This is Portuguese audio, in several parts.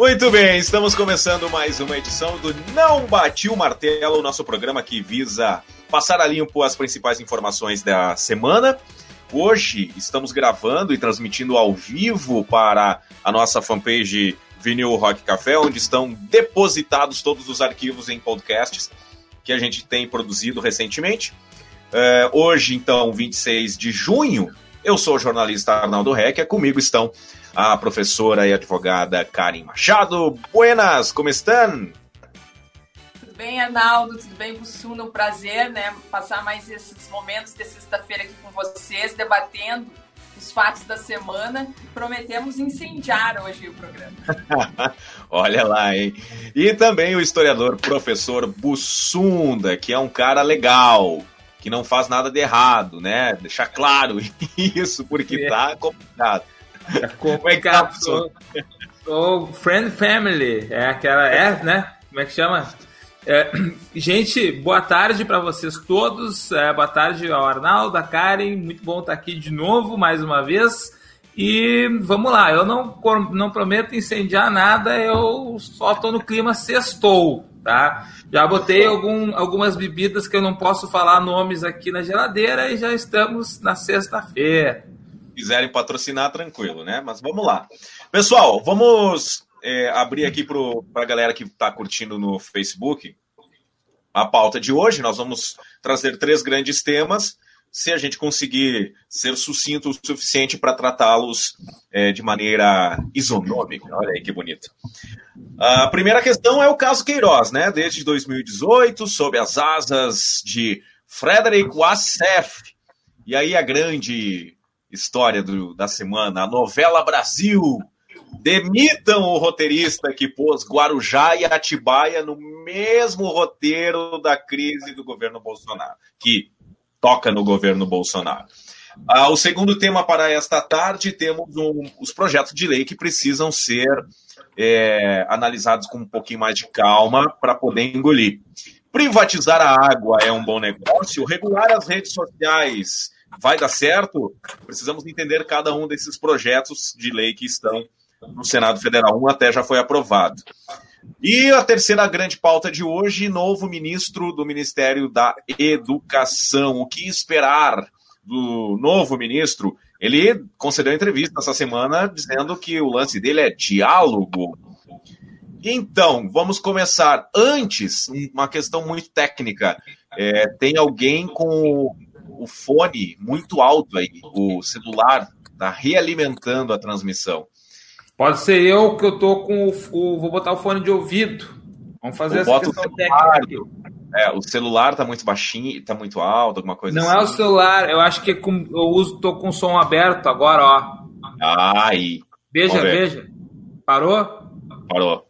Muito bem, estamos começando mais uma edição do Não Bati o Martelo, nosso programa que visa passar a limpo as principais informações da semana. Hoje estamos gravando e transmitindo ao vivo para a nossa fanpage Vinil Rock Café, onde estão depositados todos os arquivos em podcasts que a gente tem produzido recentemente. Uh, hoje, então, 26 de junho, eu sou o jornalista Arnaldo Reck, comigo estão a professora e advogada Karen Machado. Buenas, como estão? Tudo bem, Arnaldo? Tudo bem, Bussuna? Um prazer, né? Passar mais esses momentos de sexta-feira aqui com vocês, debatendo os fatos da semana. Prometemos incendiar hoje o programa. Olha lá, hein? E também o historiador professor Bussunda, que é um cara legal, que não faz nada de errado, né? Deixar claro isso, porque tá complicado. É complicado. sou, sou friend family. É aquela. É, né? Como é que chama? É, gente, boa tarde para vocês todos. É, boa tarde ao Arnaldo, a Karen. Muito bom estar aqui de novo, mais uma vez. E vamos lá, eu não, não prometo incendiar nada, eu só estou no clima sextou, tá? Já botei algum, algumas bebidas que eu não posso falar nomes aqui na geladeira e já estamos na sexta-feira quiserem patrocinar, tranquilo, né? Mas vamos lá. Pessoal, vamos é, abrir aqui para a galera que está curtindo no Facebook a pauta de hoje. Nós vamos trazer três grandes temas. Se a gente conseguir ser sucinto o suficiente para tratá-los é, de maneira isonômica, olha aí que bonito. A primeira questão é o caso Queiroz, né? Desde 2018, sob as asas de Frederic Wassef. E aí a grande história do, da semana, a novela Brasil. Demitam o roteirista que pôs Guarujá e Atibaia no mesmo roteiro da crise do governo Bolsonaro, que toca no governo Bolsonaro. Ah, o segundo tema para esta tarde temos um, os projetos de lei que precisam ser é, analisados com um pouquinho mais de calma para poder engolir. Privatizar a água é um bom negócio, regular as redes sociais vai dar certo? Precisamos entender cada um desses projetos de lei que estão no Senado Federal. Um até já foi aprovado. E a terceira grande pauta de hoje: novo ministro do Ministério da Educação. O que esperar do novo ministro? Ele concedeu entrevista essa semana dizendo que o lance dele é diálogo. Então, vamos começar. Antes, uma questão muito técnica. É, tem alguém com o fone muito alto aí, o celular está realimentando a transmissão. Pode ser eu que eu tô com o, o vou botar o fone de ouvido. Vamos fazer eu essa questão técnica. É, o celular tá muito baixinho, tá muito alto, alguma coisa Não assim. é o celular, eu acho que é com, eu uso, tô com o som aberto agora, ó. Aí. Veja, veja. Parou? Parou.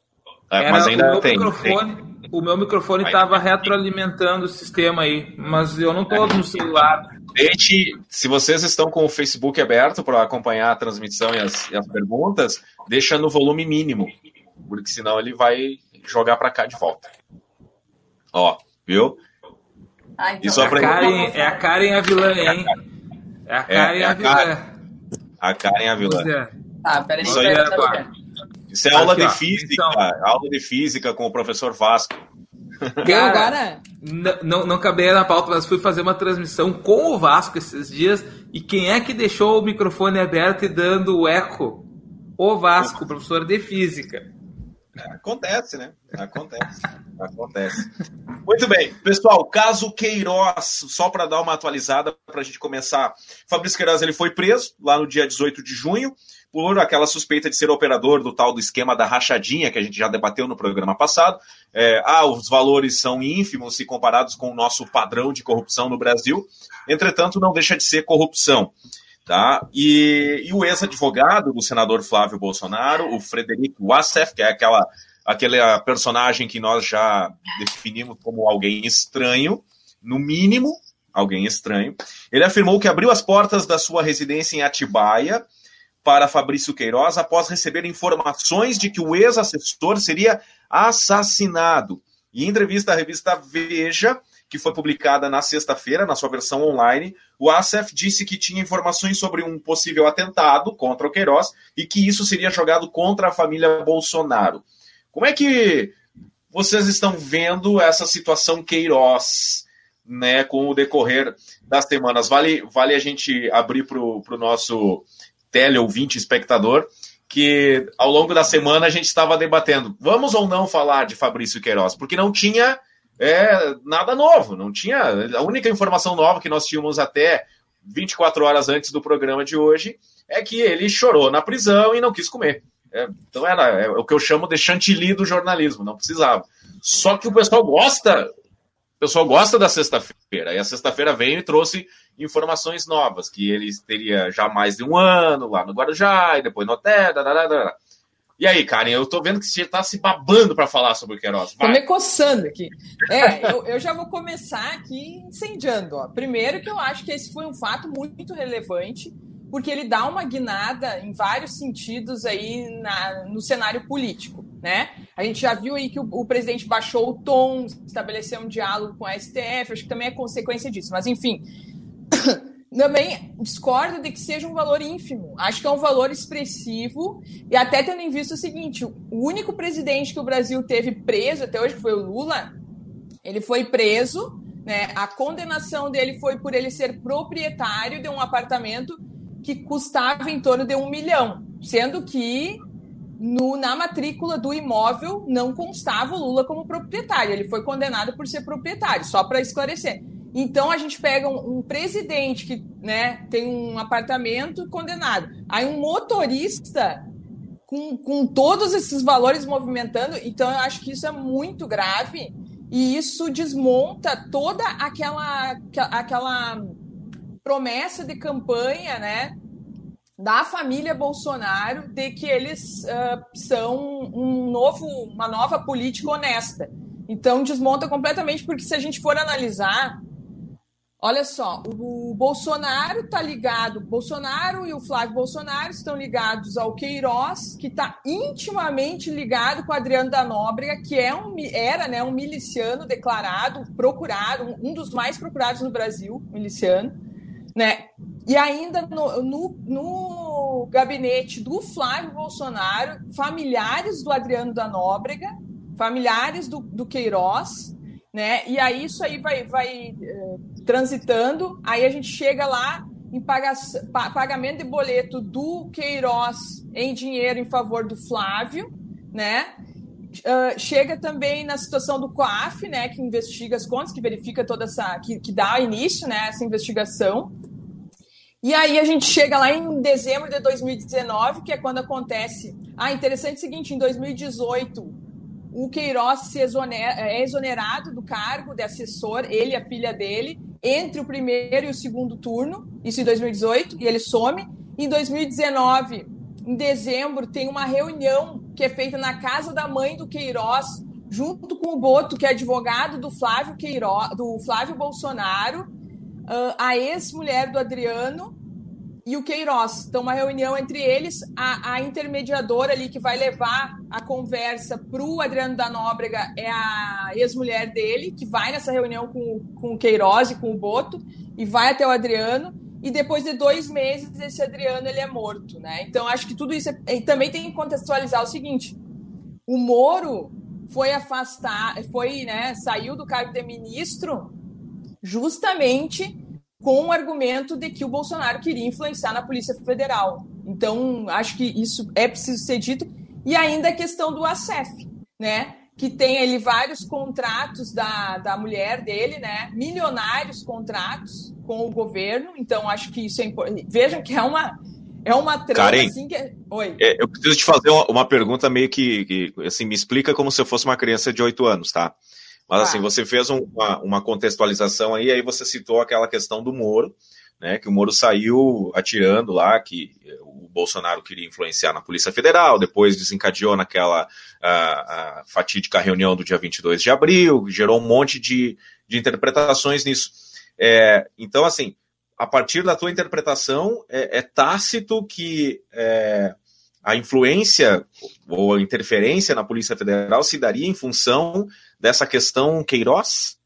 É, mas ainda tem, microfone, tem. O meu microfone estava retroalimentando o sistema aí, mas eu não estou no celular. Deixe, se vocês estão com o Facebook aberto para acompanhar a transmissão e as, e as, perguntas, deixa no volume mínimo, porque senão ele vai jogar para cá de volta. Ó, viu? Ah, então. Isso é, a Karen, é a Karen a vilã, hein? É a Karen é, é a, a vilã. A Karen a vilã. É. Tá, peraí, Isso aí é, isso é aula Aqui, de ó, física, então... aula de física com o professor Vasco. Cara, agora? Não, não cabia na pauta, mas fui fazer uma transmissão com o Vasco esses dias. E quem é que deixou o microfone aberto e dando o eco? O Vasco, professor de física. Acontece, né? Acontece. Acontece. Muito bem. Pessoal, caso Queiroz, só para dar uma atualizada para a gente começar. Fabrício Queiroz ele foi preso lá no dia 18 de junho por aquela suspeita de ser operador do tal do esquema da rachadinha que a gente já debateu no programa passado. É, ah, os valores são ínfimos se comparados com o nosso padrão de corrupção no Brasil. Entretanto, não deixa de ser corrupção. Tá? E, e o ex-advogado do senador Flávio Bolsonaro, o Frederico Wassef, que é aquela, aquela personagem que nós já definimos como alguém estranho, no mínimo, alguém estranho, ele afirmou que abriu as portas da sua residência em Atibaia para Fabrício Queiroz após receber informações de que o ex-assessor seria assassinado. E em entrevista à revista Veja, que foi publicada na sexta-feira, na sua versão online, o ASEF disse que tinha informações sobre um possível atentado contra o Queiroz e que isso seria jogado contra a família Bolsonaro. Como é que vocês estão vendo essa situação Queiroz, né, com o decorrer das semanas? Vale, vale a gente abrir para o nosso teleouvinte espectador que ao longo da semana a gente estava debatendo, vamos ou não falar de Fabrício Queiroz, porque não tinha é, nada novo, não tinha. A única informação nova que nós tínhamos até 24 horas antes do programa de hoje é que ele chorou na prisão e não quis comer. É, então era é o que eu chamo de chantilly do jornalismo, não precisava. Só que o pessoal gosta, o pessoal gosta da sexta-feira, e a sexta-feira veio e trouxe informações novas, que ele teria já mais de um ano lá no Guarujá, e depois no hotel, e aí, Karen, eu tô vendo que você tá se babando para falar sobre o Queiroz. Vai. Tô me coçando aqui. É, eu, eu, já vou começar aqui incendiando. Ó. Primeiro que eu acho que esse foi um fato muito relevante, porque ele dá uma guinada em vários sentidos aí na, no cenário político, né? A gente já viu aí que o, o presidente baixou o tom, estabeleceu um diálogo com a STF, acho que também é consequência disso. Mas, enfim, também discordo de que seja um valor ínfimo. Acho que é um valor expressivo. E até tendo em vista o seguinte: o único presidente que o Brasil teve preso até hoje, que foi o Lula, ele foi preso. Né? A condenação dele foi por ele ser proprietário de um apartamento que custava em torno de um milhão, sendo que no, na matrícula do imóvel não constava o Lula como proprietário. Ele foi condenado por ser proprietário, só para esclarecer. Então a gente pega um, um, presidente que né, tem um apartamento condenado, aí um motorista com, com todos esses valores movimentando, então eu acho que isso é muito grave e isso desmonta toda aquela, aquela promessa de campanha né, da família Bolsonaro de que eles uh, são um novo, uma nova política honesta. Então desmonta completamente, porque se a gente for analisar Olha só, o Bolsonaro está ligado, Bolsonaro e o Flávio Bolsonaro estão ligados ao Queiroz, que está intimamente ligado com Adriano da Nóbrega, que é um, era né, um miliciano declarado, procurado, um dos mais procurados no Brasil, miliciano, né? E ainda no, no, no gabinete do Flávio Bolsonaro, familiares do Adriano da Nóbrega, familiares do, do Queiroz, né? E aí isso aí vai, vai eh, transitando, aí a gente chega lá em paga, pagamento de boleto do Queiroz em dinheiro em favor do Flávio, né? Uh, chega também na situação do COAF, né, que investiga as contas, que verifica toda essa, que, que dá início, né, essa investigação. E aí a gente chega lá em dezembro de 2019, que é quando acontece. Ah, interessante o seguinte, em 2018 o Queiroz se exonera, é exonerado do cargo de assessor, ele e a filha dele, entre o primeiro e o segundo turno, isso em 2018, e ele some. Em 2019, em dezembro, tem uma reunião que é feita na casa da mãe do Queiroz, junto com o Boto, que é advogado do Flávio Queiroz, do Flávio Bolsonaro, a ex-mulher do Adriano e o Queiroz. Então, uma reunião entre eles, a, a intermediadora ali que vai levar a conversa para o Adriano da Nóbrega é a ex-mulher dele, que vai nessa reunião com, com o Queiroz e com o Boto, e vai até o Adriano, e depois de dois meses esse Adriano ele é morto, né? Então, acho que tudo isso é, também tem que contextualizar o seguinte, o Moro foi afastar, foi, né, saiu do cargo de ministro justamente com o argumento de que o Bolsonaro queria influenciar na Polícia Federal. Então, acho que isso é preciso ser dito. E ainda a questão do ACEF, né? Que tem ali vários contratos da, da mulher dele, né? Milionários contratos com o governo. Então, acho que isso é importante. Vejam que é uma, é uma trama Karen, assim que. É... Oi. É, eu preciso te fazer uma, uma pergunta meio que, que, assim, me explica como se eu fosse uma criança de 8 anos, tá? Mas assim, você fez uma, uma contextualização aí, aí você citou aquela questão do Moro, né? Que o Moro saiu atirando lá, que o Bolsonaro queria influenciar na Polícia Federal, depois desencadeou naquela a, a fatídica reunião do dia 22 de abril, gerou um monte de, de interpretações nisso. É, então, assim, a partir da tua interpretação, é, é tácito que é, a influência ou a interferência na Polícia Federal se daria em função dessa questão Queiroz?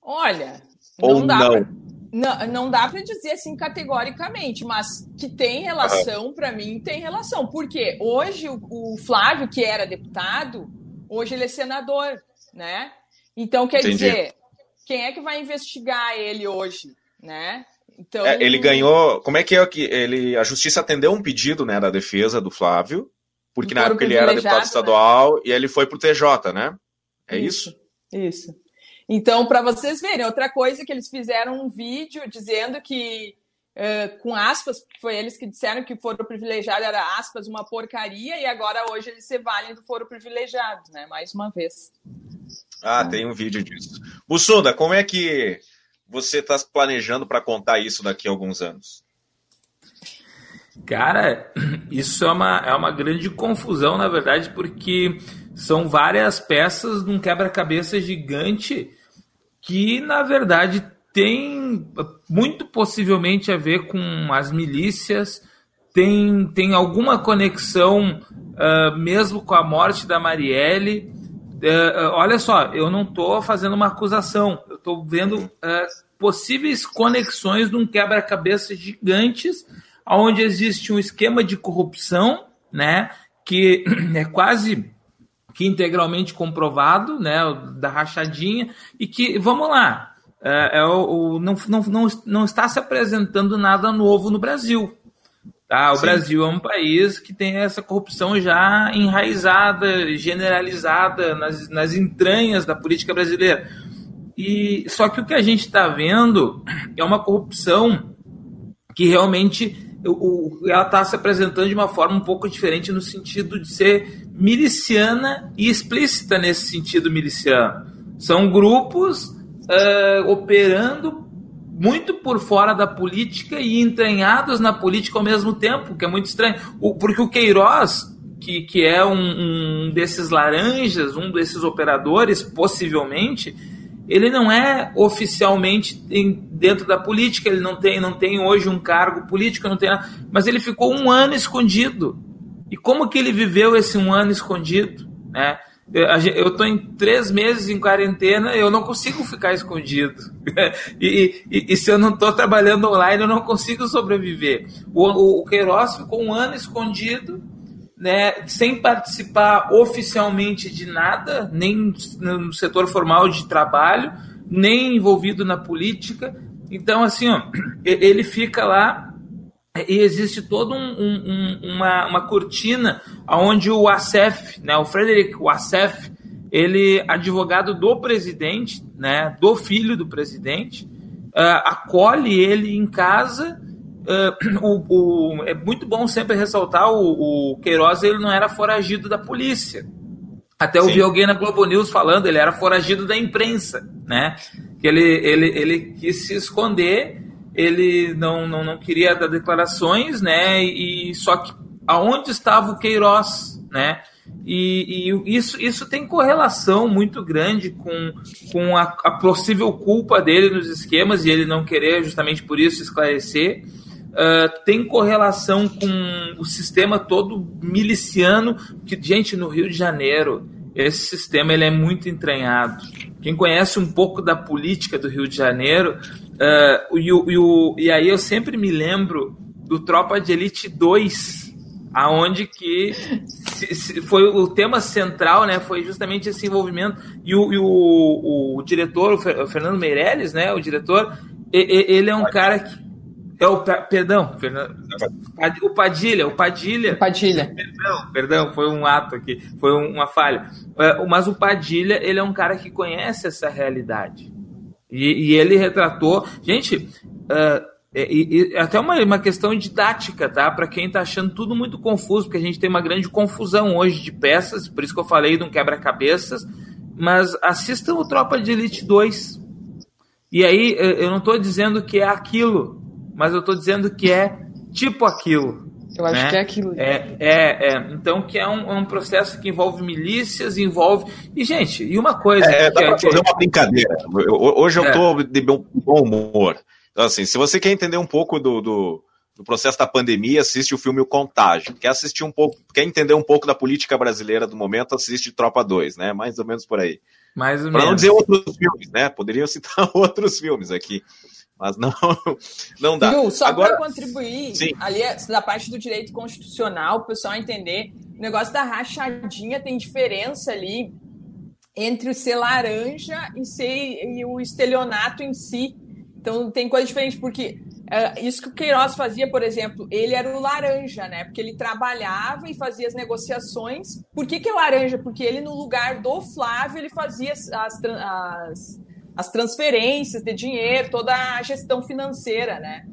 Olha, ou não? Dá pra, não, não dá para dizer assim categoricamente, mas que tem relação, uhum. para mim, tem relação. Porque hoje o, o, Flávio, que era deputado, hoje ele é senador, né? Então, quer Entendi. dizer, quem é que vai investigar ele hoje, né? Então, é, ele ganhou. Como é que é que ele? A justiça atendeu um pedido, né, da defesa do Flávio, porque na época ele era deputado né? estadual né? e ele foi pro TJ, né? É isso? Isso. isso. Então, para vocês verem, outra coisa que eles fizeram um vídeo dizendo que, uh, com aspas, foi eles que disseram que o foro privilegiado era, aspas, uma porcaria, e agora hoje eles se valem do foro privilegiado, né? Mais uma vez. Ah, tem um vídeo disso. Bussunda, como é que você está planejando para contar isso daqui a alguns anos? Cara, isso é uma, é uma grande confusão, na verdade, porque são várias peças de um quebra-cabeça gigante que, na verdade, tem muito possivelmente a ver com as milícias, tem, tem alguma conexão uh, mesmo com a morte da Marielle. Uh, olha só, eu não estou fazendo uma acusação, eu estou vendo uh, possíveis conexões de um quebra-cabeça gigantes, onde existe um esquema de corrupção, né, que é quase que integralmente comprovado, né, da rachadinha, e que, vamos lá, é, é o, o, não, não, não, não está se apresentando nada novo no Brasil. Tá? O Sim. Brasil é um país que tem essa corrupção já enraizada, generalizada nas, nas entranhas da política brasileira. E só que o que a gente está vendo é uma corrupção que realmente o, ela está se apresentando de uma forma um pouco diferente no sentido de ser miliciana e explícita nesse sentido miliciano. São grupos uh, operando muito por fora da política e entranhados na política ao mesmo tempo, que é muito estranho. O, porque o Queiroz, que, que é um, um desses laranjas, um desses operadores, possivelmente, ele não é oficialmente dentro da política, ele não tem, não tem hoje um cargo político, não tem nada, mas ele ficou um escondido. E como que ele viveu esse um ano escondido? Né? Eu estou em três meses em quarentena, eu não consigo ficar escondido. e, e, e, se eu não estou trabalhando online, eu não consigo sobreviver. O, o, o Queiroz ficou um ano escondido né, sem participar oficialmente de nada, nem no setor formal de trabalho, nem envolvido na política. Então, assim, ó, ele fica lá e existe toda um, um, uma, uma cortina onde o Assef, né, o Frederick Assef, ele, advogado do presidente, né, do filho do presidente, uh, acolhe ele em casa Uh, o, o, é muito bom sempre ressaltar o, o Queiroz ele não era foragido da polícia. Até eu vi alguém na Globo News falando, ele era foragido da imprensa, né? Que ele, ele, ele quis se esconder, ele não, não, não queria dar declarações, né? E só que aonde estava o Queiroz, né? E, e, isso, isso tem correlação muito grande com, com a, a possível culpa dele nos esquemas e ele não querer justamente por isso esclarecer uh, tem correlação com o sistema todo miliciano, que, gente, no Rio de Janeiro, esse sistema ele é muito entranhado. Quem conhece um pouco da política do Rio de Janeiro, uh, e, e, e aí eu sempre me lembro do Tropa de Elite 2, aonde que se, se foi o tema central, né? Foi justamente esse envolvimento e o, e o, o diretor, o Fernando Meirelles, né? O diretor, ele é um cara que é o, perdão, o Padilha, o Padilha. Padilha. Perdão, perdão, foi um ato aqui, foi uma falha. É, mas o Padilha, ele é um cara que conhece essa realidade. E, e ele retratou. Gente, uh, é, até uma, uma questão didática, tá? Para quem está achando tudo muito confuso, porque a gente tem uma grande confusão hoje de peças, por isso que eu falei de um quebra-cabeças. Mas assistam o Tropa de Elite 2. E aí, eu não estou dizendo que é aquilo, mas eu estou dizendo que é tipo aquilo. Eu acho né? que é aquilo. É, é, é, Então, que é um, é um, processo que envolve milícias, envolve. E, gente, e uma coisa. É, dá para fazer uma brincadeira. Hoje eu estou é. de bom humor. Então, assim, se você quer entender um pouco do, do, no processo da pandemia, assiste o filme O Contágio. Quer assistir um pouco, quer entender um pouco da política brasileira do momento, assiste Tropa 2, né? Mais ou menos por aí. Mais ou Para menos. não dizer outros filmes, né? Poderiam citar outros filmes aqui. Mas não, não dá. Viu, só para contribuir, Sim. ali da parte do direito constitucional, o pessoal entender, o negócio da rachadinha tem diferença ali entre o ser laranja e, ser, e o estelionato em si. Então tem coisa diferente, porque é, isso que o Queiroz fazia, por exemplo, ele era o laranja, né? Porque ele trabalhava e fazia as negociações. Por que, que é laranja? Porque ele, no lugar do Flávio, ele fazia as, as, as, as transferências de dinheiro, toda a gestão financeira, né?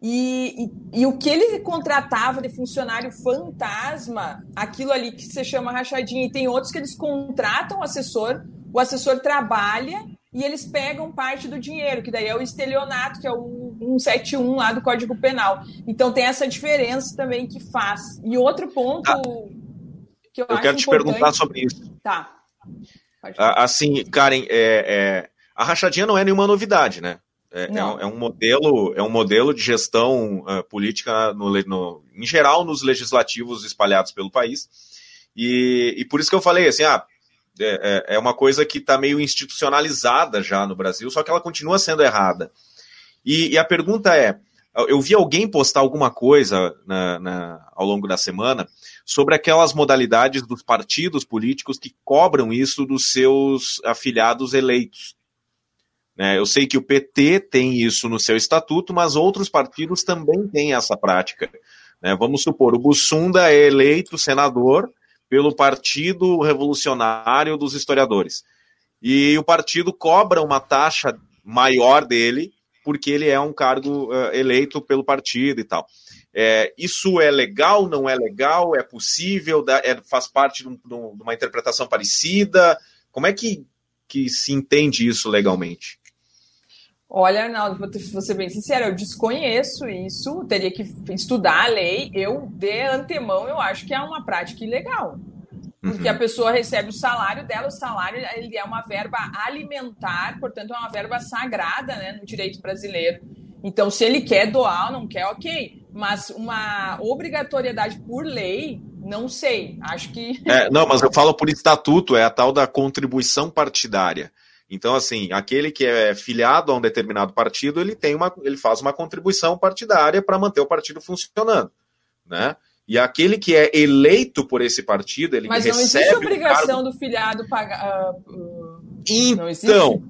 E, e, e o que ele contratava de funcionário fantasma, aquilo ali que se chama rachadinha, e tem outros que eles contratam o assessor, o assessor trabalha e eles pegam parte do dinheiro, que daí é o estelionato, que é o 171 lá do Código Penal. Então tem essa diferença também que faz. E outro ponto Ah, que eu, eu quero te importante- perguntar sobre isso. Tá. Ah, Assim, Karen, é, é, a rachadinha não é nenhuma novidade, né? É, é um, é um modelo, é um modelo de gestão ah, política, no, no- em geral, nos legislativos espalhados pelo país. E, e por isso que eu falei assim, ah, é, é- é uma coisa que está meio institucionalizada já no Brasil, só que ela continua sendo errada. E, e a pergunta é: eu vi alguém postar alguma coisa na- na- ao longo da semana sobre aquelas modalidades dos partidos políticos que cobram isso dos seus afiliados eleitos. Né, eu sei que o PT tem isso no seu estatuto, mas outros partidos também têm essa prática. né? vamos supor, o Bussunda é eleito senador pelo Partido Revolucionário dos Historiadores. E o partido cobra uma taxa maior dele, porque ele é um cargo eh, eleito pelo partido e tal. É, isso é legal, não é legal, é possível, dá- é- faz parte de, de um- de uma interpretação parecida? Como é que, que se entende isso legalmente? Olha, Arnaldo, vou, ser bem sincera, eu desconheço isso, teria que estudar a lei. Eu, de antemão, eu acho que é uma prática ilegal. Porque a pessoa recebe o salário dela, o salário ele é uma verba alimentar, portanto, é uma verba sagrada né, no direito brasileiro. Então, se ele quer doar ou não quer, ok. Mas uma obrigatoriedade por lei, não sei. Acho que. É, não, mas eu falo por estatuto, é a tal da contribuição partidária. Então, assim, aquele que é filiado a um determinado partido, ele tem uma, ele faz uma contribuição partidária para manter o partido funcionando, né? E aquele que é eleito por esse partido, ele Mas não recebe existe um obrigação cargo... do filiado pagar. ah, ah, não existe? Então,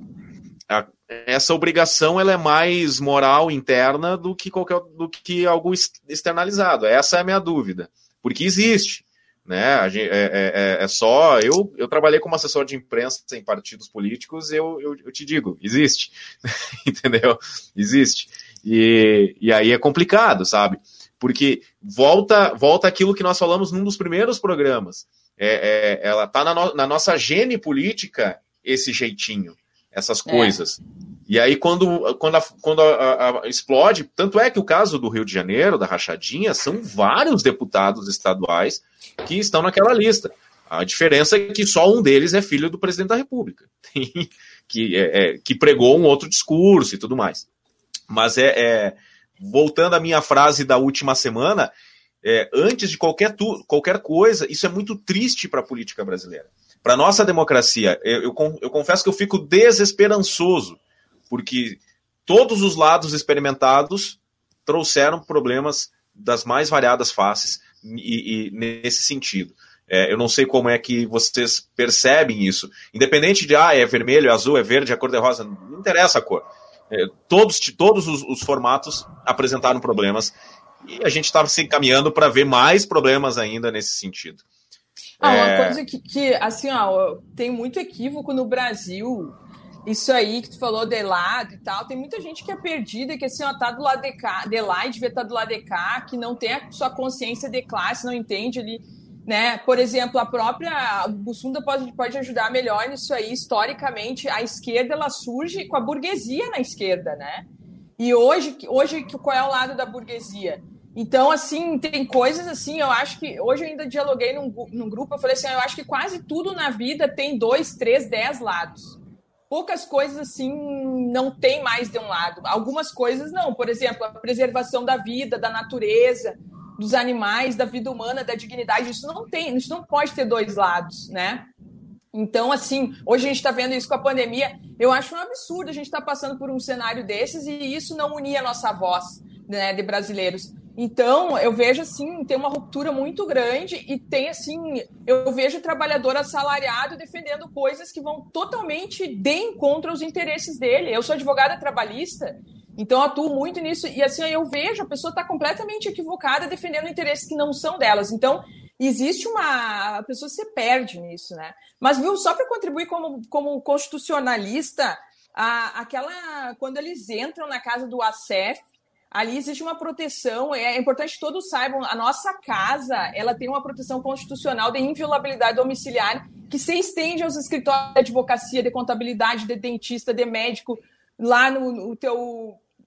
a- essa obrigação ela é mais moral interna do que qualquer do que algo ex- externalizado. Essa é a minha dúvida, porque existe, né? A gen- é, é- é- é só eu eu trabalhei como assessor de imprensa em partidos políticos, eu, eu, eu te digo, existe, entendeu? Existe e, e aí é complicado, sabe? Porque volta volta aquilo que nós falamos num dos primeiros programas. É, é- ela tá na, no- na nossa gene política esse jeitinho essas É. coisas. E aí, quando, quando, a- quando a- a- a- explode, tanto é que o caso do Rio de Janeiro, da Rachadinha, são vários deputados estaduais que estão naquela lista. A diferença é que só um deles é filho do presidente da República, que, é- é- que pregou um outro discurso e tudo mais. Mas é, é- voltando à minha frase da última semana, é, antes de qualquer, tu- qualquer coisa, isso é muito triste para a política brasileira. Para nossa democracia, eu, eu, eu confesso que eu fico desesperançoso, porque todos os lados experimentados trouxeram problemas das mais variadas faces e, e nesse sentido. É, eu não sei como é que vocês percebem isso. Independente de, ah, é vermelho, é azul, é verde, é cor de rosa, não interessa a cor. É, todos todos os, os formatos apresentaram problemas e a gente estava se encaminhando para ver mais problemas ainda nesse sentido. Ah, uma É. coisa que, que, assim, ó, tem muito equívoco no Brasil. Isso aí que tu falou de lado e tal, tem muita gente que é perdida, que assim, ó, tá do lado de cá, de lá e devia estar do lado de cá, que não tem a sua consciência de classe, não entende ali, né? Por exemplo, a própria o Bussunda pode, pode ajudar melhor nisso aí. Historicamente, a esquerda ela surge com a burguesia na esquerda, né? E hoje, hoje qual é o lado da burguesia? Então, assim, tem coisas assim, eu acho que. Hoje eu ainda dialoguei num, num grupo, eu falei assim: eu acho que quase tudo na vida tem dois, três, dez lados. Poucas coisas assim não tem mais de um lado. Algumas coisas não, por exemplo, a preservação da vida, da natureza, dos animais, da vida humana, da dignidade, isso não tem, isso não pode ter dois lados, né? Então, assim, hoje a gente está vendo isso com a pandemia. Eu acho um absurdo a gente estar tá passando por um cenário desses e isso não unir a nossa voz né, de brasileiros. Então, eu vejo assim, tem uma ruptura muito grande e tem assim, eu vejo trabalhador assalariado defendendo coisas que vão totalmente de encontro aos interesses dele. Eu sou advogada trabalhista, então atuo muito nisso e assim, eu vejo a pessoa está completamente equivocada defendendo interesses que não são delas. Então, existe uma a pessoa se perde nisso, né? Mas viu, só para contribuir como como constitucionalista, a, aquela quando eles entram na casa do ACF ali existe uma proteção, é importante que todos saibam, a nossa casa, ela tem uma proteção constitucional de inviolabilidade domiciliar que se estende aos escritórios de advocacia, de contabilidade, de dentista, de médico, lá no, no teu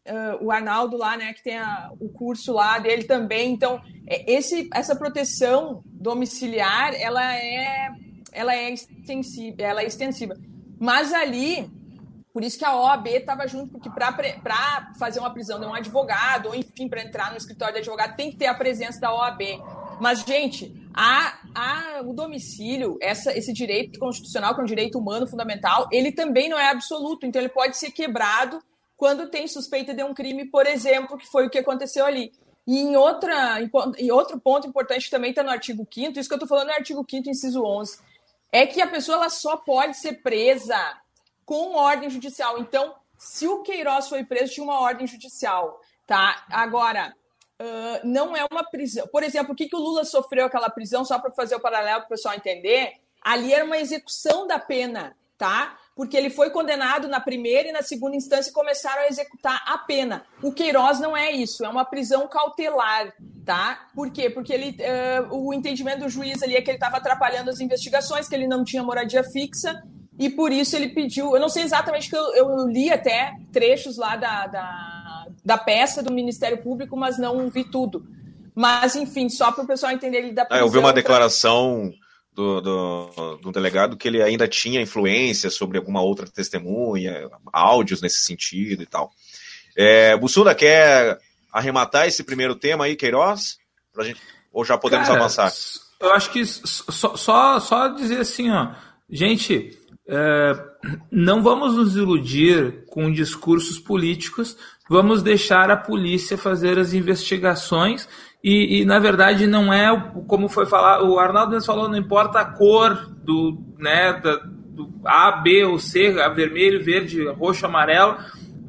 uh, o Arnaldo lá, né, que tem a, o curso lá dele também. Então, é, esse, essa proteção domiciliar, ela é, ela é extensiva, ela é extensiva. Mas ali por isso que a OAB estava junto, porque para fazer uma prisão de um advogado, ou enfim, para entrar no escritório de advogado, tem que ter a presença da OAB. Mas, gente, a, a, o domicílio, essa, esse direito constitucional, que é um direito humano fundamental, ele também não é absoluto, então ele pode ser quebrado quando tem suspeita de um crime, por exemplo, que foi o que aconteceu ali. E em, outra, em, em outro ponto importante também está no artigo 5 isso que eu estou falando no artigo 5 inciso 11, é que a pessoa ela só pode ser presa com ordem judicial. Então, se o Queiroz foi preso, tinha uma ordem judicial, tá? Agora, uh, não é uma prisão. Por exemplo, o que, que o Lula sofreu aquela prisão, só para fazer o paralelo para o pessoal entender? Ali era uma execução da pena, tá? Porque ele foi condenado na primeira e na segunda instância e começaram a executar a pena. O Queiroz não é isso, é uma prisão cautelar, tá? Por quê? Porque ele, uh, o entendimento do juiz ali é que ele estava atrapalhando as investigações, que ele não tinha moradia fixa e por isso ele pediu. Eu não sei exatamente que eu, eu li até trechos lá da, da, da, peça do Ministério Público, mas não vi tudo. Mas, enfim, só para o pessoal entender ele da prisão. Ah, eu vi uma declaração do, do, do, delegado que ele ainda tinha influência sobre alguma outra testemunha, áudios nesse sentido e tal. É, Bussunda, quer arrematar esse primeiro tema aí, Queiroz? Pra gente, ou já podemos Cara, avançar? Eu acho que só, só, só dizer assim, ó. Gente, não vamos nos iludir com discursos políticos, vamos deixar a polícia fazer as investigações e, e, na verdade não é como foi falar, o Arnaldo falou, não importa a cor do, né, da, do A, B ou C, vermelho, verde, roxo, amarelo,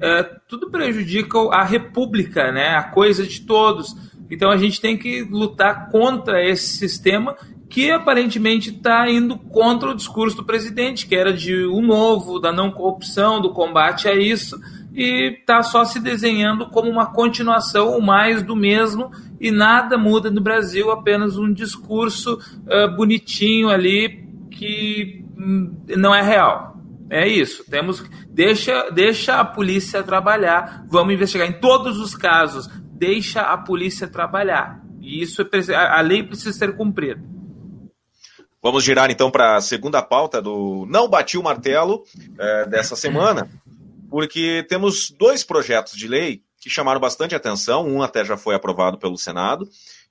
é, tudo prejudica a república, né, a coisa de todos. Então a gente tem que lutar contra esse sistema que aparentemente está indo contra o discurso do presidente, que era de um novo, da não corrupção, do combate a isso, e está só se desenhando como uma continuação ou mais do mesmo, e nada muda no Brasil, apenas um discurso uh, bonitinho ali que hum, não é real. É isso. Temos deixa deixa a polícia trabalhar. Vamos investigar em todos os casos. Deixa a polícia trabalhar. E isso é, a lei precisa ser cumprida. Vamos girar então para a segunda pauta do Não Bati o Martelo é, dessa semana, porque temos dois projetos de lei que chamaram bastante atenção. Um até já foi aprovado pelo Senado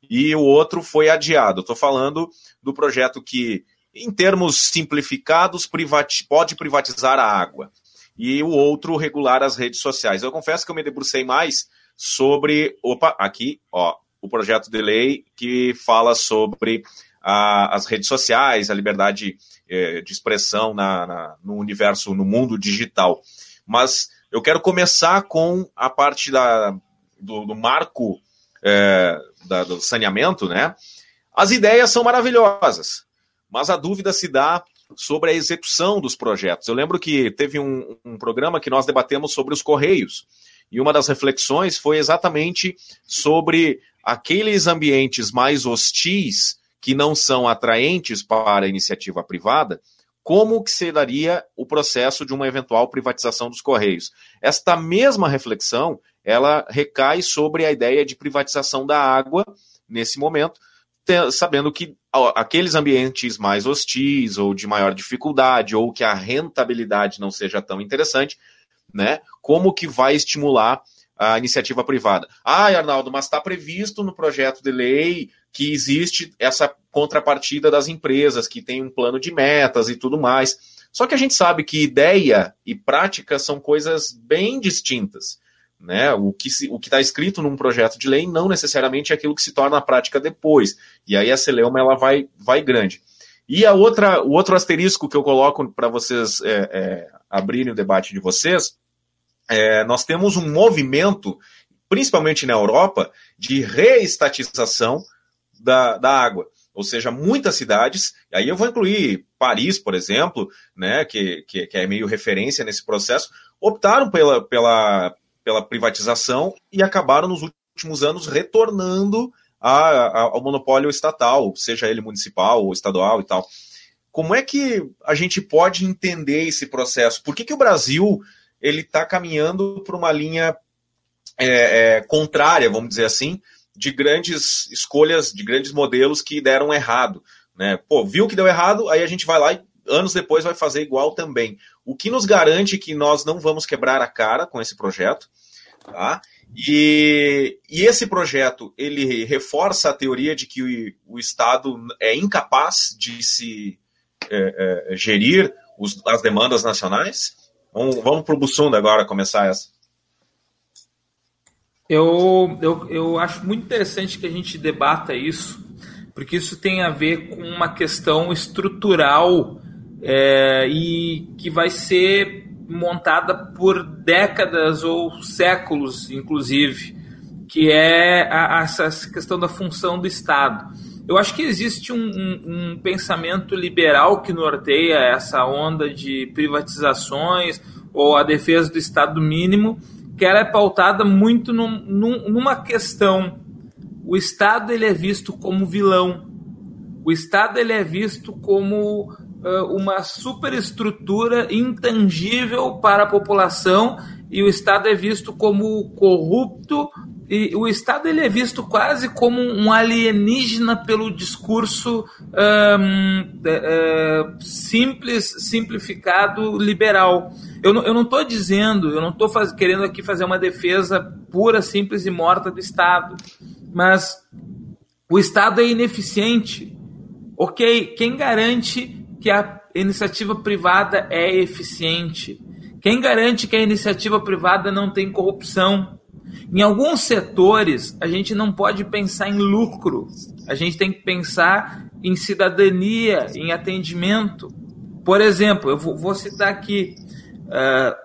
e o outro foi adiado. Estou falando do projeto que, em termos simplificados, privati pode privatizar a água e o outro regular as redes sociais. Eu confesso que eu me debrucei mais sobre. Opa, aqui, ó, o projeto de lei que fala sobre a, as redes sociais, a liberdade é, de expressão na, na, no universo, no mundo digital. Mas eu quero começar com a parte da, do, do marco é, da, do saneamento, né? As ideias são maravilhosas, mas a dúvida se dá sobre a execução dos projetos. Eu lembro que teve um, um programa que nós debatemos sobre os Correios, e uma das reflexões foi exatamente sobre aqueles ambientes mais hostis que não são atraentes para a iniciativa privada, como que se daria o processo de uma eventual privatização dos Correios? Esta mesma reflexão, ela recai sobre a ideia de privatização da água nesse momento, sabendo que aqueles ambientes mais hostis ou de maior dificuldade ou que a rentabilidade não seja tão interessante, né? Como que vai estimular a iniciativa privada? Ah, Arnaldo, mas está previsto no projeto de lei que existe essa contrapartida das empresas, que tem um plano de metas e tudo mais. Só que a gente sabe que ideia e prática são coisas bem distintas. Né? O que está escrito num projeto de lei não necessariamente é aquilo que se torna a prática depois. E aí a celeuma ela vai, vai grande. E a outra, o outro asterisco que eu coloco para vocês é, é, abrirem o debate de vocês, é, nós temos um movimento, principalmente na Europa, de reestatização da, da água. Ou seja, muitas cidades, aí eu vou incluir Paris, por exemplo, né, que, que, que é meio referência nesse processo, optaram pela, pela, pela privatização e acabaram nos últimos anos retornando a, a, ao monopólio estatal, seja ele municipal ou estadual e tal. Como é que a gente pode entender esse processo? Por que, que o Brasil ele está caminhando por uma linha é, é, contrária, vamos dizer assim, de grandes escolhas, de grandes modelos que deram errado? Né? Pô, viu que deu errado, aí a gente vai lá e anos depois vai fazer igual também. O que nos garante que nós não vamos quebrar a cara com esse projeto? Tá? E, e esse projeto ele reforça a teoria de que o, o Estado é incapaz de se é, é, gerir os, as demandas nacionais. Vamos, vamos para o Bussunda agora começar essa. Eu, eu, eu acho muito interessante que a gente debata isso, porque isso tem a ver com uma questão estrutural é, e que vai ser montada por décadas ou séculos, inclusive, que é a, a, essa questão da função do Estado. Eu acho que existe um, um, um, pensamento liberal que norteia essa onda de privatizações ou a defesa do Estado mínimo, que ela é pautada muito num, num, numa questão. O Estado ele é visto como vilão. O Estado ele é visto como uma superestrutura intangível para a população e o Estado é visto como corrupto e o Estado ele é visto quase como um alienígena pelo discurso é, simples, simplificado, liberal. Eu não, eu não estou dizendo, eu não estou querendo aqui fazer uma defesa pura, simples e morta do Estado, mas o Estado é ineficiente. Ok, quem garante que a iniciativa privada é eficiente? Quem garante que a iniciativa privada não tem corrupção? Em alguns setores, a gente não pode pensar em lucro, a gente tem que pensar em cidadania, em atendimento. Por exemplo, eu vou citar aqui: uh,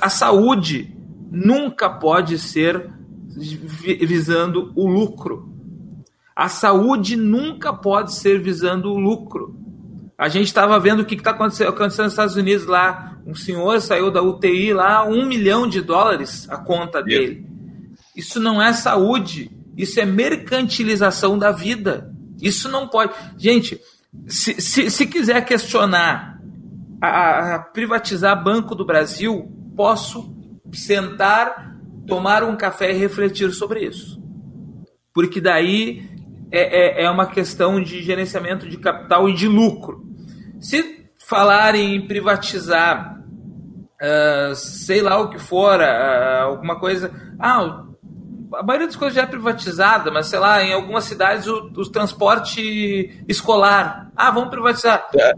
a saúde nunca pode ser visando o lucro. A saúde nunca pode ser visando o lucro. A gente estava vendo o que está acontecendo, acontecendo nos Estados Unidos lá. Um senhor saiu da UTI lá, um milhão de dólares a conta dele. Isso não é saúde, isso é mercantilização da vida. Isso não pode. Gente, se, se, se quiser questionar a, a privatizar Banco do Brasil, posso sentar, tomar um café e refletir sobre isso. Porque daí é, é, é, uma questão de gerenciamento de capital e de lucro. Se falarem em privatizar, uh, sei lá o que for, uh, alguma coisa. Ah, a maioria das coisas já é privatizada, mas sei lá, em algumas cidades o, o transporte escolar. Ah, vamos privatizar. É.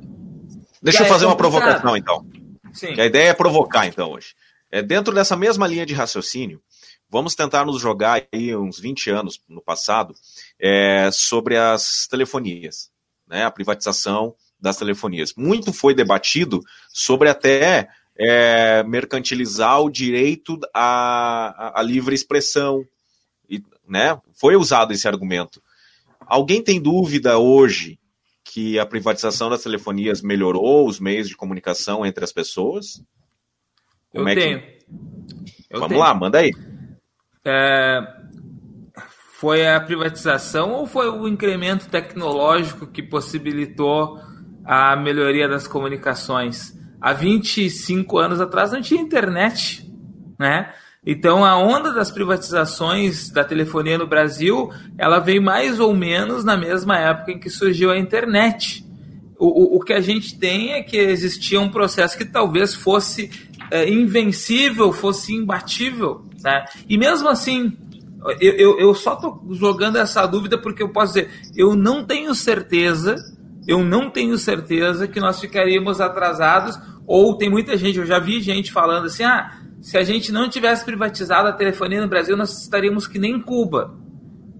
Deixa eu fazer uma provocação então. Sim. Que a ideia é provocar então hoje. É, dentro dessa mesma linha de raciocínio, vamos tentar nos jogar aí uns 20 anos no passado é, sobre as telefonias, né, a privatização das telefonias. Muito foi debatido sobre até é, mercantilizar o direito à, à, livre expressão. E, né? Foi usado esse argumento. Alguém tem dúvida hoje que a privatização das telefonias melhorou os meios de comunicação entre as pessoas? Como Eu é tenho. Que... Eu Vamos tenho. lá, manda aí. É, foi a privatização ou foi o incremento tecnológico que possibilitou a melhoria das comunicações. Há 25 anos atrás não tinha internet, né? Então a onda das privatizações da telefonia no Brasil, ela veio mais ou menos na mesma época em que surgiu a internet. O, o, o que a gente tem é que existia um processo que talvez fosse é, invencível, fosse imbatível. Né? E mesmo assim, eu, eu, eu só estou jogando essa dúvida porque eu posso dizer, eu não tenho certeza, eu não tenho certeza que nós ficaríamos atrasados, ou tem muita gente, eu já vi gente falando assim, ah, se a gente não tivesse privatizado a telefonia no Brasil, nós estaríamos que nem Cuba.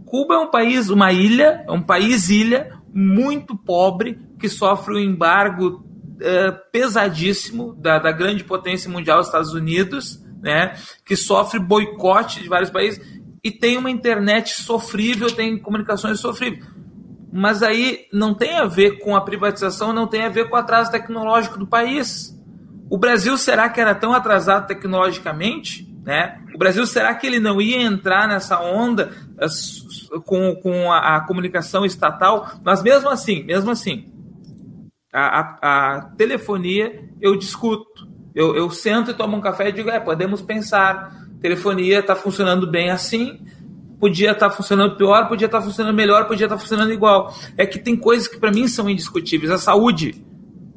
Cuba é um país, uma ilha, é um país ilha muito pobre que sofre um embargo uh, pesadíssimo da, da grande potência mundial, Estados Unidos, né, que sofre boicote de vários países e tem uma internet sofrível, tem comunicações sofríveis. Mas aí não tem a ver com a privatização, não tem a ver com o atraso tecnológico do país. O Brasil será que era tão atrasado tecnologicamente? Né? O Brasil será que ele não ia entrar nessa onda com, com a, a comunicação estatal? Mas mesmo assim, mesmo assim, a, a, a telefonia eu discuto. Eu, eu sento e tomo um café e digo, é, podemos pensar. Telefonia está funcionando bem assim, podia estar tá funcionando pior, podia estar tá funcionando melhor, podia estar tá funcionando igual. É que tem coisas que para mim são indiscutíveis. A saúde,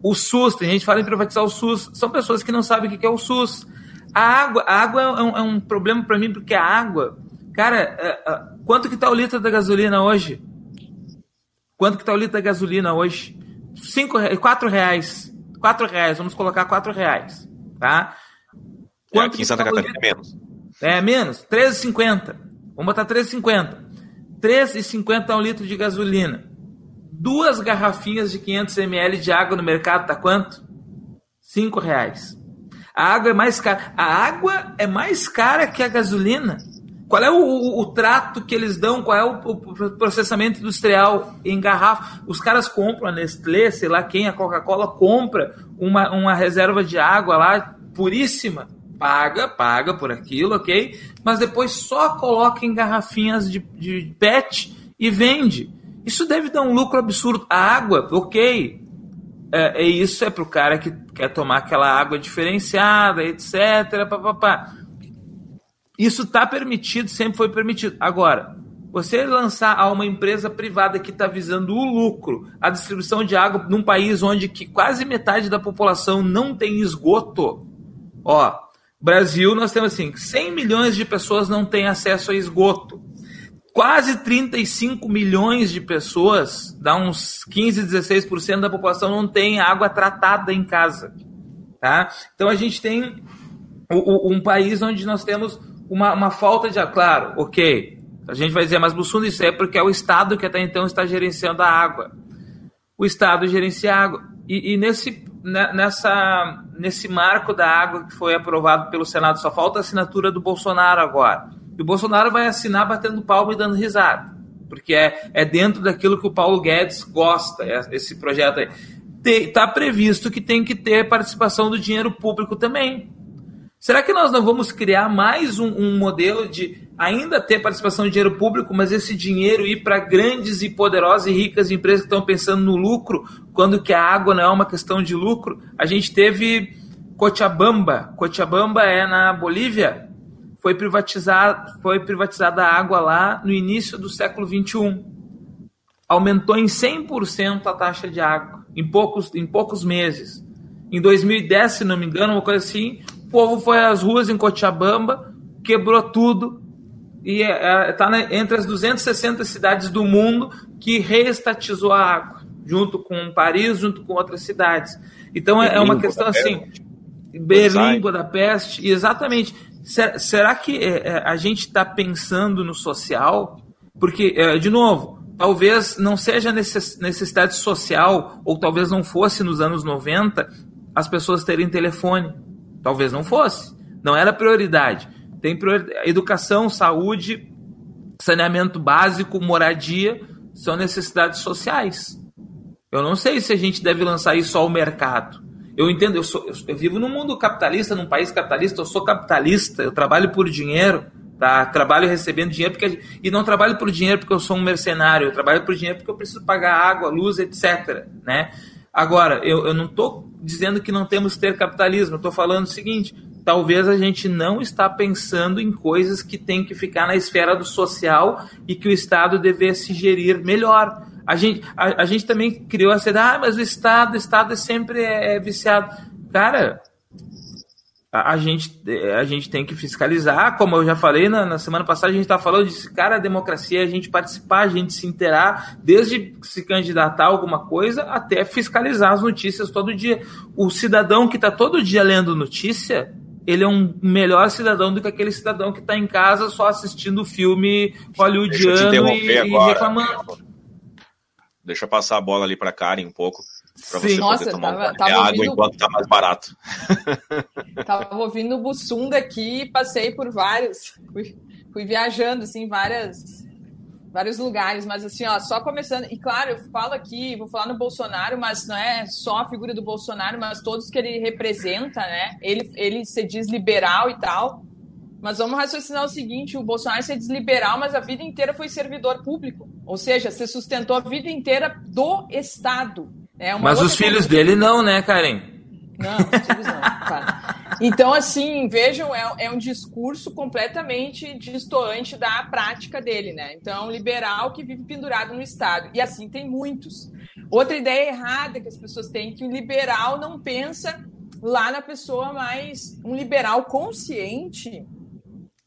o SUS, tem gente que fala em privatizar o SUS, são pessoas que não sabem o que é o SUS. A água, a água é um, é um problema para mim, porque a água, cara, é, é, quanto que tá o litro da gasolina hoje? Quanto que tá o litro da gasolina hoje? Cinco, quatro reais. Quatro reais, vamos colocar quatro reais, tá? É, quanto é, aqui em Santa tá Catarina é menos. É, menos, 13,50. Vamos botar 13,50. 13,50 um litro de gasolina duas garrafinhas de 500 ml de água no mercado tá quanto? Cinco reais. A água é mais cara. A água é mais cara que a gasolina. Qual é o, o, o trato que eles dão? Qual é o, o, processamento industrial em garrafa? Os caras compram a Nestlé, sei lá quem, a Coca-Cola compra uma, uma reserva de água lá puríssima. Paga, paga por aquilo, ok? Mas depois só coloca em garrafinhas de, de PET e vende. Isso deve dar um lucro absurdo. A água, ok. É, é isso é para o cara que quer tomar aquela água diferenciada, etc. Isso está permitido, sempre foi permitido. Agora, você lançar a uma empresa privada que está visando o lucro, a distribuição de água num país onde que quase metade da população não tem esgoto. Ó, Brasil, nós temos assim, 100 milhões de pessoas não têm acesso a esgoto quase 35 milhões de pessoas, dá uns 15, 16% da população não tem água tratada em casa. Tá? Então a gente tem um país onde nós temos uma, uma falta de. Claro, ok. A gente vai dizer, mas Bussunda, isso é porque é o Estado que até então está gerenciando a água. O Estado gerencia a água. E, e nesse, nessa, nesse marco da água que foi aprovado pelo Senado, só falta a assinatura do Bolsonaro agora. E o Bolsonaro vai assinar batendo palma e dando risada. Porque é, é dentro daquilo que o Paulo Guedes gosta, é, esse projeto aí. Está previsto que tem que ter participação do dinheiro público também. Será que nós não vamos criar mais um, um modelo de ainda ter participação de dinheiro público, mas esse dinheiro ir para grandes e poderosas e ricas empresas que estão pensando no lucro, quando que a água não é uma questão de lucro? A gente teve Cochabamba. Cochabamba é na Bolívia foi privatizada, foi privatizada a água lá no início do século XXI. Aumentou em 100% a taxa de água em poucos, em poucos meses. Em 2010, se não me engano, uma coisa assim, povo foi às ruas em Cochabamba, quebrou tudo e está é, é, entre as 260 cidades do mundo que reestatizou a água, junto com Paris, junto com outras cidades. Então é, é uma questão assim, Berlim, Budapeste, exatamente. Será, será que é, a gente está pensando no social? Porque, de novo, talvez não seja necessidade social, ou talvez não fosse nos anos 90 as pessoas terem telefone. Talvez não fosse. Não era prioridade. Tem prioridade. Educação, saúde, saneamento básico, moradia são necessidades sociais. Eu não sei se a gente deve lançar isso ao mercado. Eu entendo, eu, sou, eu, eu vivo num mundo capitalista, num país capitalista, eu sou capitalista, eu trabalho por dinheiro, tá? Trabalho recebendo dinheiro porque e não trabalho por dinheiro porque eu sou um mercenário, eu trabalho por dinheiro porque eu preciso pagar água, luz, etc, né? Agora, eu, eu não estou dizendo que não temos que ter capitalismo, eu estou falando o seguinte: talvez a gente não está pensando em coisas que tem que ficar na esfera do social e que o Estado devesse gerir melhor. A gente, a, a gente também criou essa ideia, ah, mas o Estado, o Estado é sempre é, é viciado. Cara, a, gente, a gente tem que fiscalizar, como eu já falei na, na semana passada, a gente está falando de cara, a democracia é a gente participar, a gente se interar, desde se candidatar a alguma coisa até fiscalizar as notícias todo dia. O cidadão que está todo dia lendo notícia, ele é um melhor cidadão do que aquele cidadão que está em casa só assistindo filme hollywoodiano e, e reclamando. Deixa eu passar a bola ali para Karen um pouco. Pra Sim. você Nossa, tomar tava, tava água ouvindo... enquanto tá mais barato. Tava ouvindo o Bussunda aqui, passei por vários, fui, fui viajando assim, várias vários lugares, mas assim, ó, só começando, e claro, eu falo aqui, vou falar no Bolsonaro, mas não é só a figura do Bolsonaro, mas todos que ele representa, né? Ele, ele se diz liberal e tal, mas vamos raciocinar o seguinte: o Bolsonaro se diz liberal, mas a vida inteira foi servidor público, ou seja, se sustentou a vida inteira do Estado. É Mas os filhos dele não, né, Karen? Não, os filhos não. Então, assim, vejam, é, é, um discurso completamente distoante da prática dele, né? Então, é um liberal que vive pendurado no Estado. E assim tem muitos. Outra ideia errada que as pessoas têm, que o liberal não pensa lá na pessoa mais... Um liberal consciente,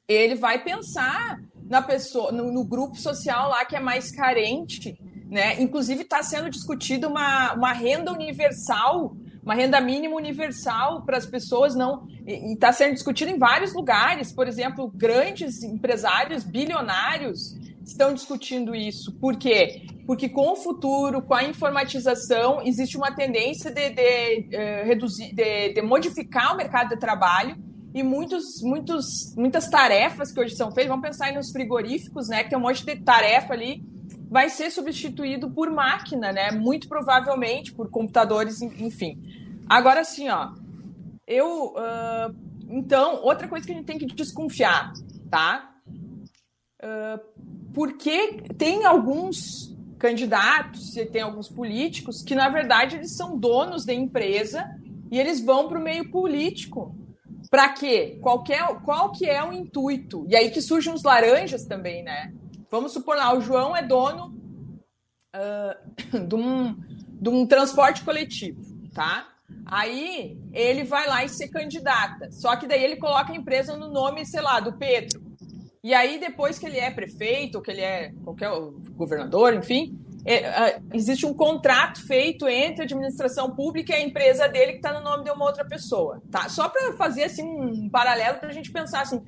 ele vai pensar na pessoa, no, no grupo social lá que é mais carente, né? Inclusive está sendo discutida uma, uma renda universal, uma renda mínima universal para as pessoas não e está sendo discutido em vários lugares. Por exemplo, grandes empresários bilionários estão discutindo isso. Por quê? Porque com o futuro, com a informatização, existe uma tendência de, de, uh, reduzir, de, de modificar o mercado de trabalho e muitos, muitos, muitas tarefas que hoje são feitas, vamos pensar aí nos frigoríficos, né, que tem um monte de tarefa ali vai ser substituído por máquina, né? Muito provavelmente por computadores, enfim. Agora sim, ó. Eu. Uh, então, outra coisa que a gente tem que desconfiar, tá? Uh, porque tem alguns candidatos, tem alguns políticos que, na verdade, eles são donos da empresa e eles vão para o meio político. Para quê? Qual que, é, qual que é o intuito? E aí que surgem os laranjas também, né? Vamos supor lá, o João é dono uh, de, um, de um transporte coletivo, tá? Aí ele vai lá e se candidata. Só que daí ele coloca a empresa no nome, sei lá, do Pedro. E aí, depois que ele é prefeito, ou que ele é qualquer governador, enfim, é, uh, existe um contrato feito entre a administração pública e a empresa dele que está no nome de uma outra pessoa. Tá? Só para fazer assim, um paralelo para a gente pensar assim,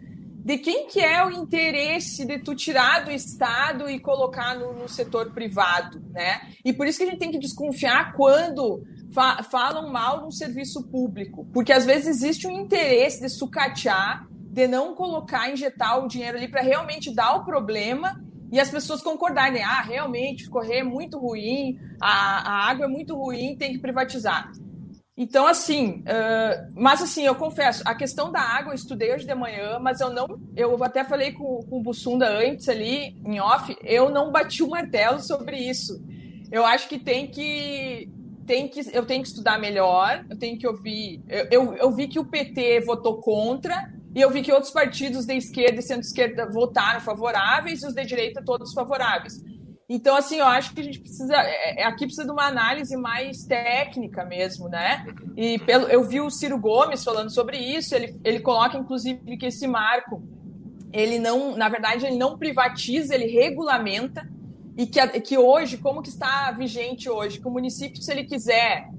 de quem que é o interesse de tu tirar do Estado e colocar no, no setor privado, né? E por isso que a gente tem que desconfiar quando fa falam mal no serviço público, porque às vezes existe um interesse de sucatear, de não colocar, injetar o dinheiro ali para realmente dar o problema e as pessoas concordarem, ah, realmente, correr é muito ruim, a, a água é muito ruim, tem que privatizar. Então, assim, uh, mas assim, eu confesso, a questão da água eu estudei hoje de manhã, mas eu não, eu até falei com, com o Bussunda antes ali, em off, eu não bati o martelo sobre isso. Eu acho que tem que, tem que, eu tenho que estudar melhor, eu tenho que ouvir, eu, eu, eu vi que o PT votou contra, e eu vi que outros partidos de esquerda e centro-esquerda votaram favoráveis, e os de direita todos favoráveis. Então, assim, eu acho que a gente precisa. É, é, aqui precisa de uma análise mais técnica mesmo, né? E pelo, eu vi o Ciro Gomes falando sobre isso, ele, ele coloca, inclusive, que esse marco, ele não, na verdade, ele não privatiza, ele regulamenta, e que, que hoje, como que está vigente hoje? Que o município, se ele quiser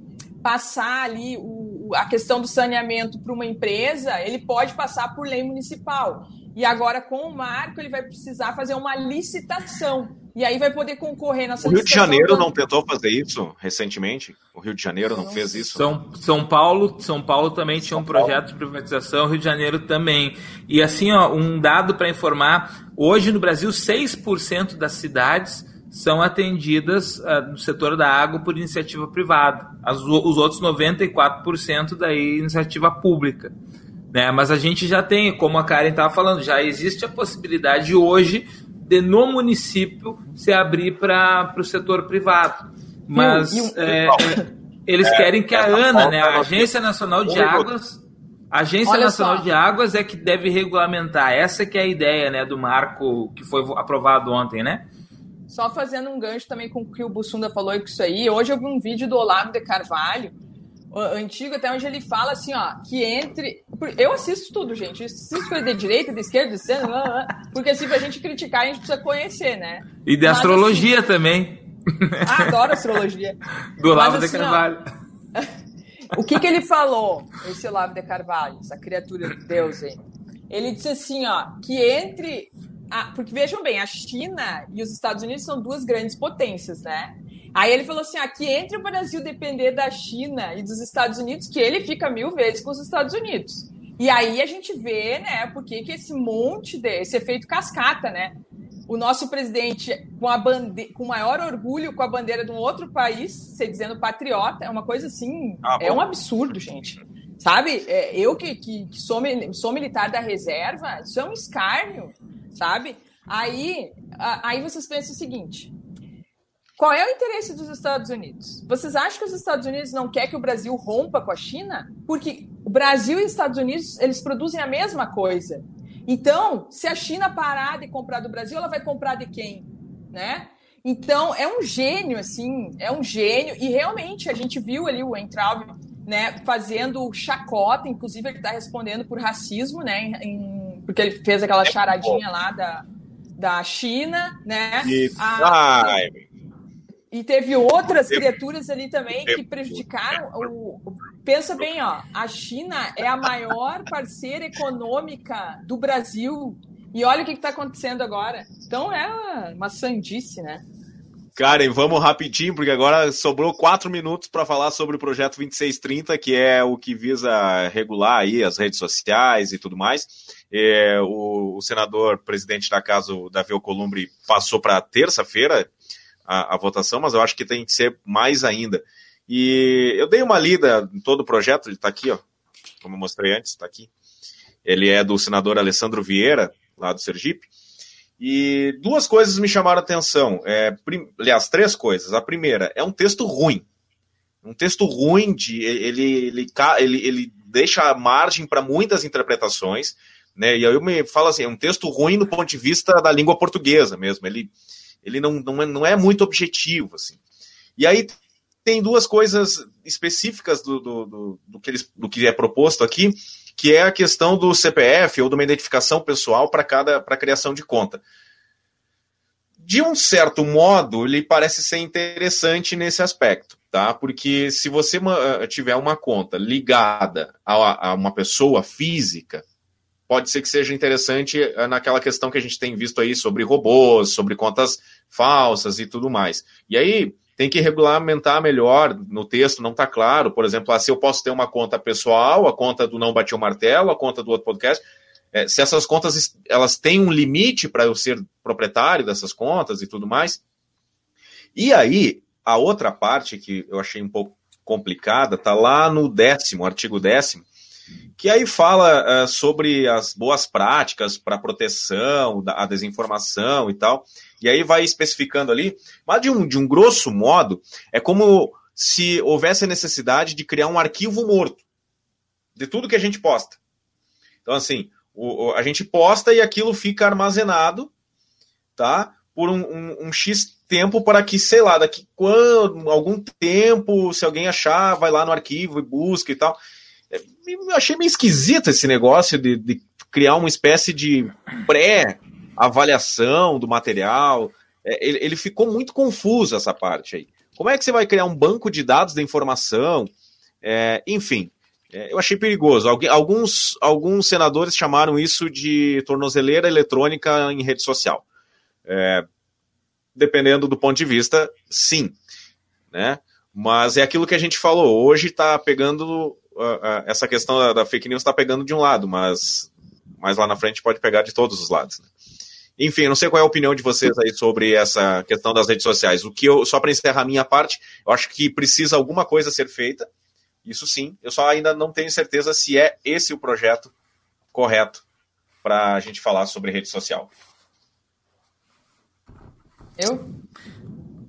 passar ali o, a questão do saneamento para uma empresa, ele pode passar por lei municipal. E agora, com o marco, ele vai precisar fazer uma licitação. E aí vai poder concorrer nessa O Rio de Janeiro não tentou fazer isso recentemente? O Rio de Janeiro não, não fez isso? São, São Paulo, São Paulo também tinha um projeto de privatização, Rio de Janeiro também. E assim, ó, um dado para informar, hoje no Brasil 6% das cidades são atendidas uh, no setor da água por iniciativa privada. As, os outros 94% daí iniciativa pública. Né? Mas a gente já tem, como a Karen estava falando, já existe a possibilidade hoje de no município se abrir para o setor privado. Mas e, e, é, é, eles é, querem que a ANA, né, a Agência Nacional de Águas, a Agência Olha Nacional só. de Águas é que deve regulamentar. Essa que é a ideia né, do marco que foi aprovado ontem, né? Só fazendo um gancho também com o que o Bussunda falou com isso aí. Hoje eu vi um vídeo do Olavo de Carvalho, antigo, até onde ele fala assim, ó, que entre. Eu assisto tudo, gente. Eu assisto coisa de direita, de esquerda, de centro, porque assim, pra gente criticar, a gente precisa conhecer, né? E de Mas, astrologia assim, também. Ah, adoro astrologia. Do Olavo de assim, Carvalho. Ó, o que, que ele falou, esse Olavo de Carvalho, essa criatura de Deus aí? Ele disse assim, ó, que entre. A, porque vejam bem, a China e os Estados Unidos são duas grandes potências, né? Aí ele falou assim: aqui entre o Brasil depender da China e dos Estados Unidos, que ele fica mil vezes com os Estados Unidos. E aí a gente vê, né, porque que esse monte desse efeito cascata, né? O nosso presidente com a bande... com maior orgulho com a bandeira de um outro país, se dizendo patriota, é uma coisa assim, ah, é um absurdo, gente. Sabe? É, eu que, que, que sou, sou militar da reserva, isso é um escárnio, sabe? Aí, aí vocês pensam o seguinte: qual é o interesse dos Estados Unidos? Vocês acham que os Estados Unidos não quer que o Brasil rompa com a China? Porque o Brasil e os Estados Unidos, eles produzem a mesma coisa. Então, se a China parar de comprar do Brasil, ela vai comprar de quem? Né? Então, é um gênio, assim, é um gênio. E realmente, a gente viu ali o Entraub né, fazendo chacota, inclusive ele está respondendo por racismo, né, em, porque ele fez aquela é charadinha lá da, da China, né? E, a, ai, e teve outras criaturas ali também que prejudicaram. O, pensa bem, ó, a China é a maior parceira econômica do Brasil. E olha o que está acontecendo agora. Então é uma sandice, né? Karen, vamos rapidinho, porque agora sobrou quatro minutos para falar sobre o projeto 2630, que é o que visa regular aí as redes sociais e tudo mais. É, o, o, senador presidente da casa, o Davi Alcolumbre, passou para terça-feira, a, a, votação, mas eu acho que tem que ser mais ainda. E eu dei uma lida em todo o projeto, ele está aqui, ó, como eu mostrei antes, está aqui. Ele é do senador Alessandro Vieira, lá do Sergipe. E duas coisas me chamaram a atenção. É, prim, aliás, três coisas. A primeira, é um texto ruim. Um texto ruim, de, ele, ele, ele, ele deixa margem para muitas interpretações. Né? E aí eu me falo assim, é um texto ruim do ponto de vista da língua portuguesa mesmo. Ele, ele não, não, é, não é muito objetivo, assim. E aí tem duas coisas específicas do, do, do, do, que, eles, do que é proposto aqui, que é a questão do CPF ou de uma identificação pessoal para cada para criação de conta. De um certo modo, ele parece ser interessante nesse aspecto, tá? Porque se você tiver uma conta ligada a uma pessoa física, pode ser que seja interessante eh, naquela questão que a gente tem visto aí sobre robôs, sobre contas falsas e tudo mais. E aí tem que regulamentar melhor no texto, não está claro. Por exemplo, ah, se eu posso ter uma conta pessoal, a conta do Não Bati o Martelo, a conta do outro podcast, é, se essas contas elas têm um limite para eu ser proprietário dessas contas e tudo mais. E aí, a outra parte que eu achei um pouco complicada está lá no décimo, artigo décimo, que aí fala uh, sobre as boas práticas para proteção, a desinformação e tal. E aí vai especificando ali, mas de um, de um grosso modo, é como se houvesse a necessidade de criar um arquivo morto de tudo que a gente posta. Então, assim, o, a gente posta e aquilo fica armazenado, tá? Por um, um, um X tempo para que, sei lá, daqui quando, algum tempo, se alguém achar, vai lá no arquivo e busca e tal. Eu achei meio esquisito esse negócio de, de criar uma espécie de pré-avaliação do material. É, ele, ele, ficou muito confuso essa parte aí. Como é que você vai criar um banco de dados da informação? É, enfim, é, eu achei perigoso. Alguns, alguns senadores chamaram isso de tornozeleira eletrônica em rede social. É, dependendo do ponto de vista, sim. Né? Mas é aquilo que a gente falou. Hoje está pegando essa questão da, da fake news está pegando de um lado, mas mais lá na frente pode pegar de todos os lados. Né? Enfim, não sei qual é a opinião de vocês aí sobre essa questão das redes sociais. O que eu, só para encerrar a minha parte, eu acho que precisa alguma coisa ser feita. Isso sim, eu só ainda não tenho certeza se é esse o projeto correto para a gente falar sobre rede social. Eu?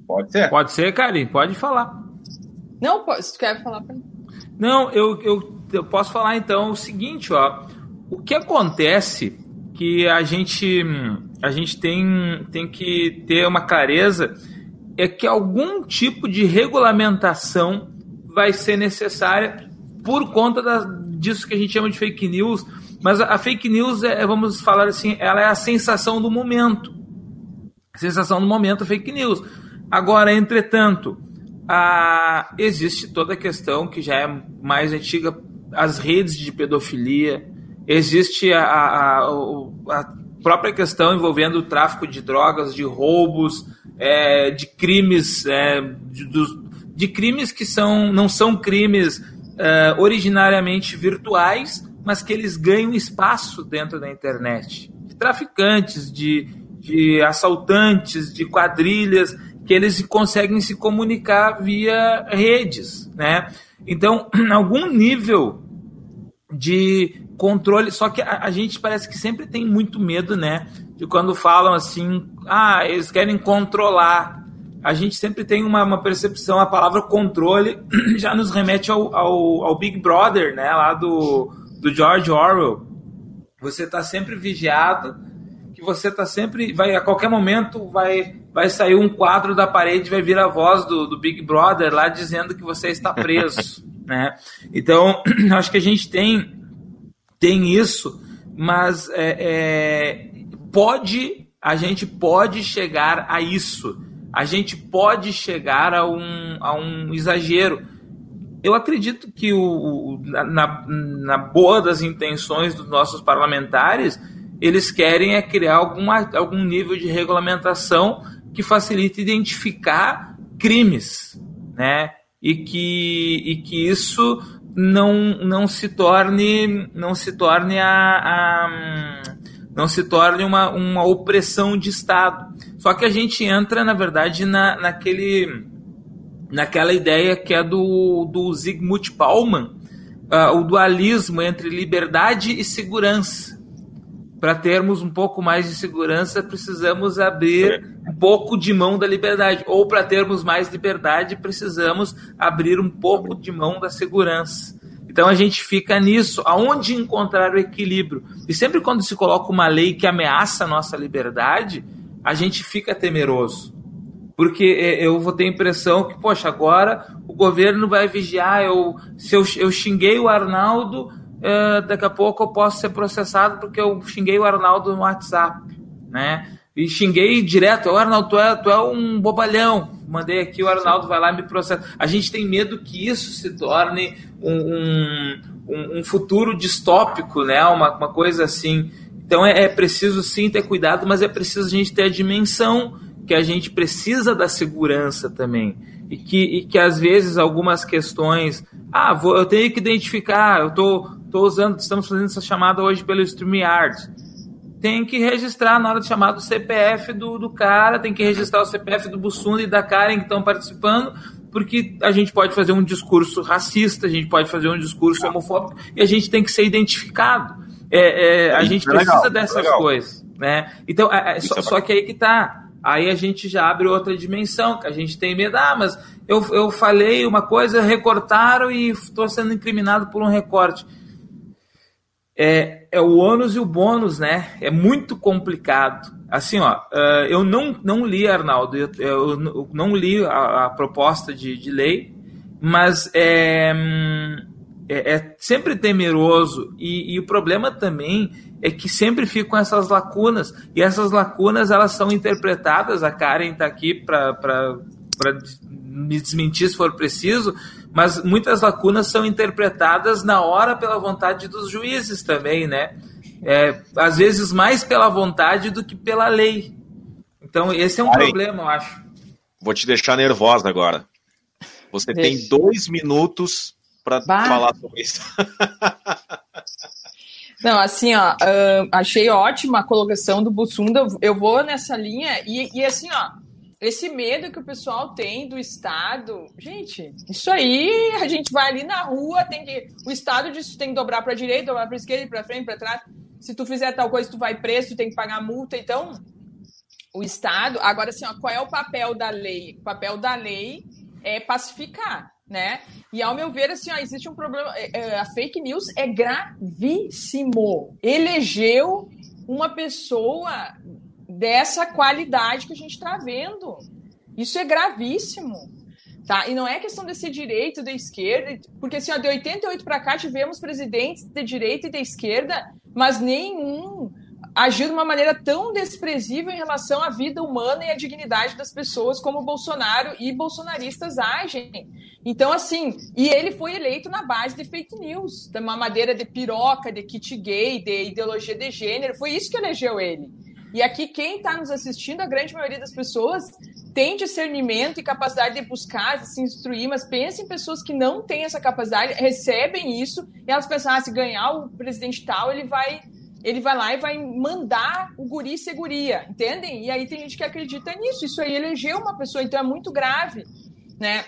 Pode ser. Pode ser, Karen, pode falar. Não, se tu quer falar para mim. Não, eu, eu, eu posso falar então o seguinte, ó. O que acontece que a gente a gente tem, tem que ter uma clareza é que algum tipo de regulamentação vai ser necessária por conta da, disso que a gente chama de fake news, mas a, fake news é, vamos falar assim, ela é a sensação do momento. A sensação do momento é fake news. Agora, entretanto, a, existe toda a questão que já é mais antiga, as redes de pedofilia, existe a, a, a própria questão envolvendo o tráfico de drogas, de roubos, é, de crimes, é, de, de, crimes que são, não são crimes é, originariamente virtuais, mas que eles ganham espaço dentro da internet. De traficantes, de, de assaltantes, de quadrilhas, que eles conseguem se comunicar via redes, né? Então, algum nível de controle, só que a, a, gente parece que sempre tem muito medo, né? De quando falam assim, ah, eles querem controlar. A gente sempre tem uma, uma percepção, a palavra controle já nos remete ao, ao, ao, Big Brother, né? Lá do, do George Orwell. Você está sempre vigiado, que você está sempre, vai a qualquer momento vai vai sair um quadro da parede, vai vir a voz do, do Big Brother lá dizendo que você está preso, né? Então, acho que a gente tem tem isso, mas é, é, pode, a gente pode chegar a isso. A gente pode chegar a um, a um exagero. Eu acredito que o, na, na boa das intenções dos nossos parlamentares, eles querem é criar alguma, algum nível de regulamentação que facilite identificar crimes, né? E que, e que isso não, não se torne não se torne a, a não se torne uma, uma opressão de Estado. Só que a gente entra, na verdade, na, naquele, naquela ideia que é do, do Zygmunt Bauman, uh, o dualismo entre liberdade e segurança. Para termos um pouco mais de segurança, precisamos abrir um pouco de mão da liberdade. Ou para termos mais liberdade, precisamos abrir um pouco de mão da segurança. Então a gente fica nisso, aonde encontrar o equilíbrio. E sempre quando se coloca uma lei que ameaça a nossa liberdade, a gente fica temeroso. Porque é, eu vou ter a impressão que, poxa, agora o governo vai vigiar. Eu, se eu, eu xinguei o Arnaldo, uh, daqui a pouco eu posso ser processado porque eu xinguei o Arnaldo no WhatsApp, né? E xinguei direto, o Arnaldo, tu é, tu é um bobalhão. Mandei aqui, o Arnaldo vai lá e me processa. A gente tem medo que isso se torne um, um, um futuro distópico, né? Uma, uma coisa assim. Então é, é preciso sim ter cuidado, mas é preciso a gente ter a dimensão que a gente precisa da segurança também. E que, e que às vezes algumas questões. Ah, vou, eu tenho que identificar, eu tô, tô usando, estamos fazendo essa chamada hoje pelo StreamYard. Tem que registrar na hora de chamar do CPF do, do cara, tem que registrar o CPF do Bussunda e da Karen que estão participando, porque a gente pode fazer um discurso racista, a gente pode fazer um discurso homofóbico e a gente tem que ser identificado. É, é, a gente é precisa legal, dessas coisas, né? Então, é, é só, é só, que aí que tá. Aí a gente já abre outra dimensão, que a gente tem medo, ah, mas eu, eu falei uma coisa, recortaram e estou sendo incriminado por um recorte. É, é o ônus e o bônus, né? É muito complicado. Assim, ó, uh, eu não, não li, Arnaldo, eu, eu não li a, a proposta de, de, lei, mas é, é, é sempre temeroso e, e, o problema também é que sempre ficam essas lacunas e essas lacunas elas são interpretadas. A Karen está aqui para me desmentir se for preciso, mas muitas lacunas são interpretadas na hora pela vontade dos juízes também, né? É, às vezes mais pela vontade do que pela lei. Então, esse é um problema, eu acho. Vou te deixar nervosa agora. Você Deixa. tem dois minutos para falar sobre isso. Não, assim, ó, uh, achei ótima a colocação do Bussunda. Eu vou nessa linha e, e assim, ó, esse medo que o pessoal tem do Estado, gente, isso aí a gente vai ali na rua, tem que o Estado que tem que dobrar para direita, dobrar para esquerda, para frente, para trás. Se tu fizer tal coisa, tu vai preso, tu tem que pagar multa. Então, o Estado, agora assim, ó, qual é o papel da lei? O papel da lei é pacificar, né? E ao meu ver, assim, ó, existe um problema. É, é, a fake news é gravíssimo. Elegeu uma pessoa dessa qualidade que a gente está vendo. Isso é gravíssimo. Tá? E não é questão de ser direita ou de esquerda, porque assim, ó, de 88 para cá tivemos presidentes de direita e de esquerda, mas nenhum agiu de uma maneira tão desprezível em relação à vida humana e à dignidade das pessoas como Bolsonaro e bolsonaristas agem. Então, assim, e ele foi eleito na base de fake news, de uma madeira de piroca, de kit gay, de ideologia de gênero, foi isso que elegeu ele. E aqui, quem está nos assistindo, a grande maioria das pessoas tem discernimento e capacidade de buscar, de se instruir, mas pensa em pessoas que não têm essa capacidade, recebem isso, e elas pensam, ah, se ganhar o presidente tal, ele vai ele vai lá e vai mandar o guri seguria, entendem? E aí tem gente que acredita nisso. Isso aí elegeu uma pessoa, então é muito grave, né?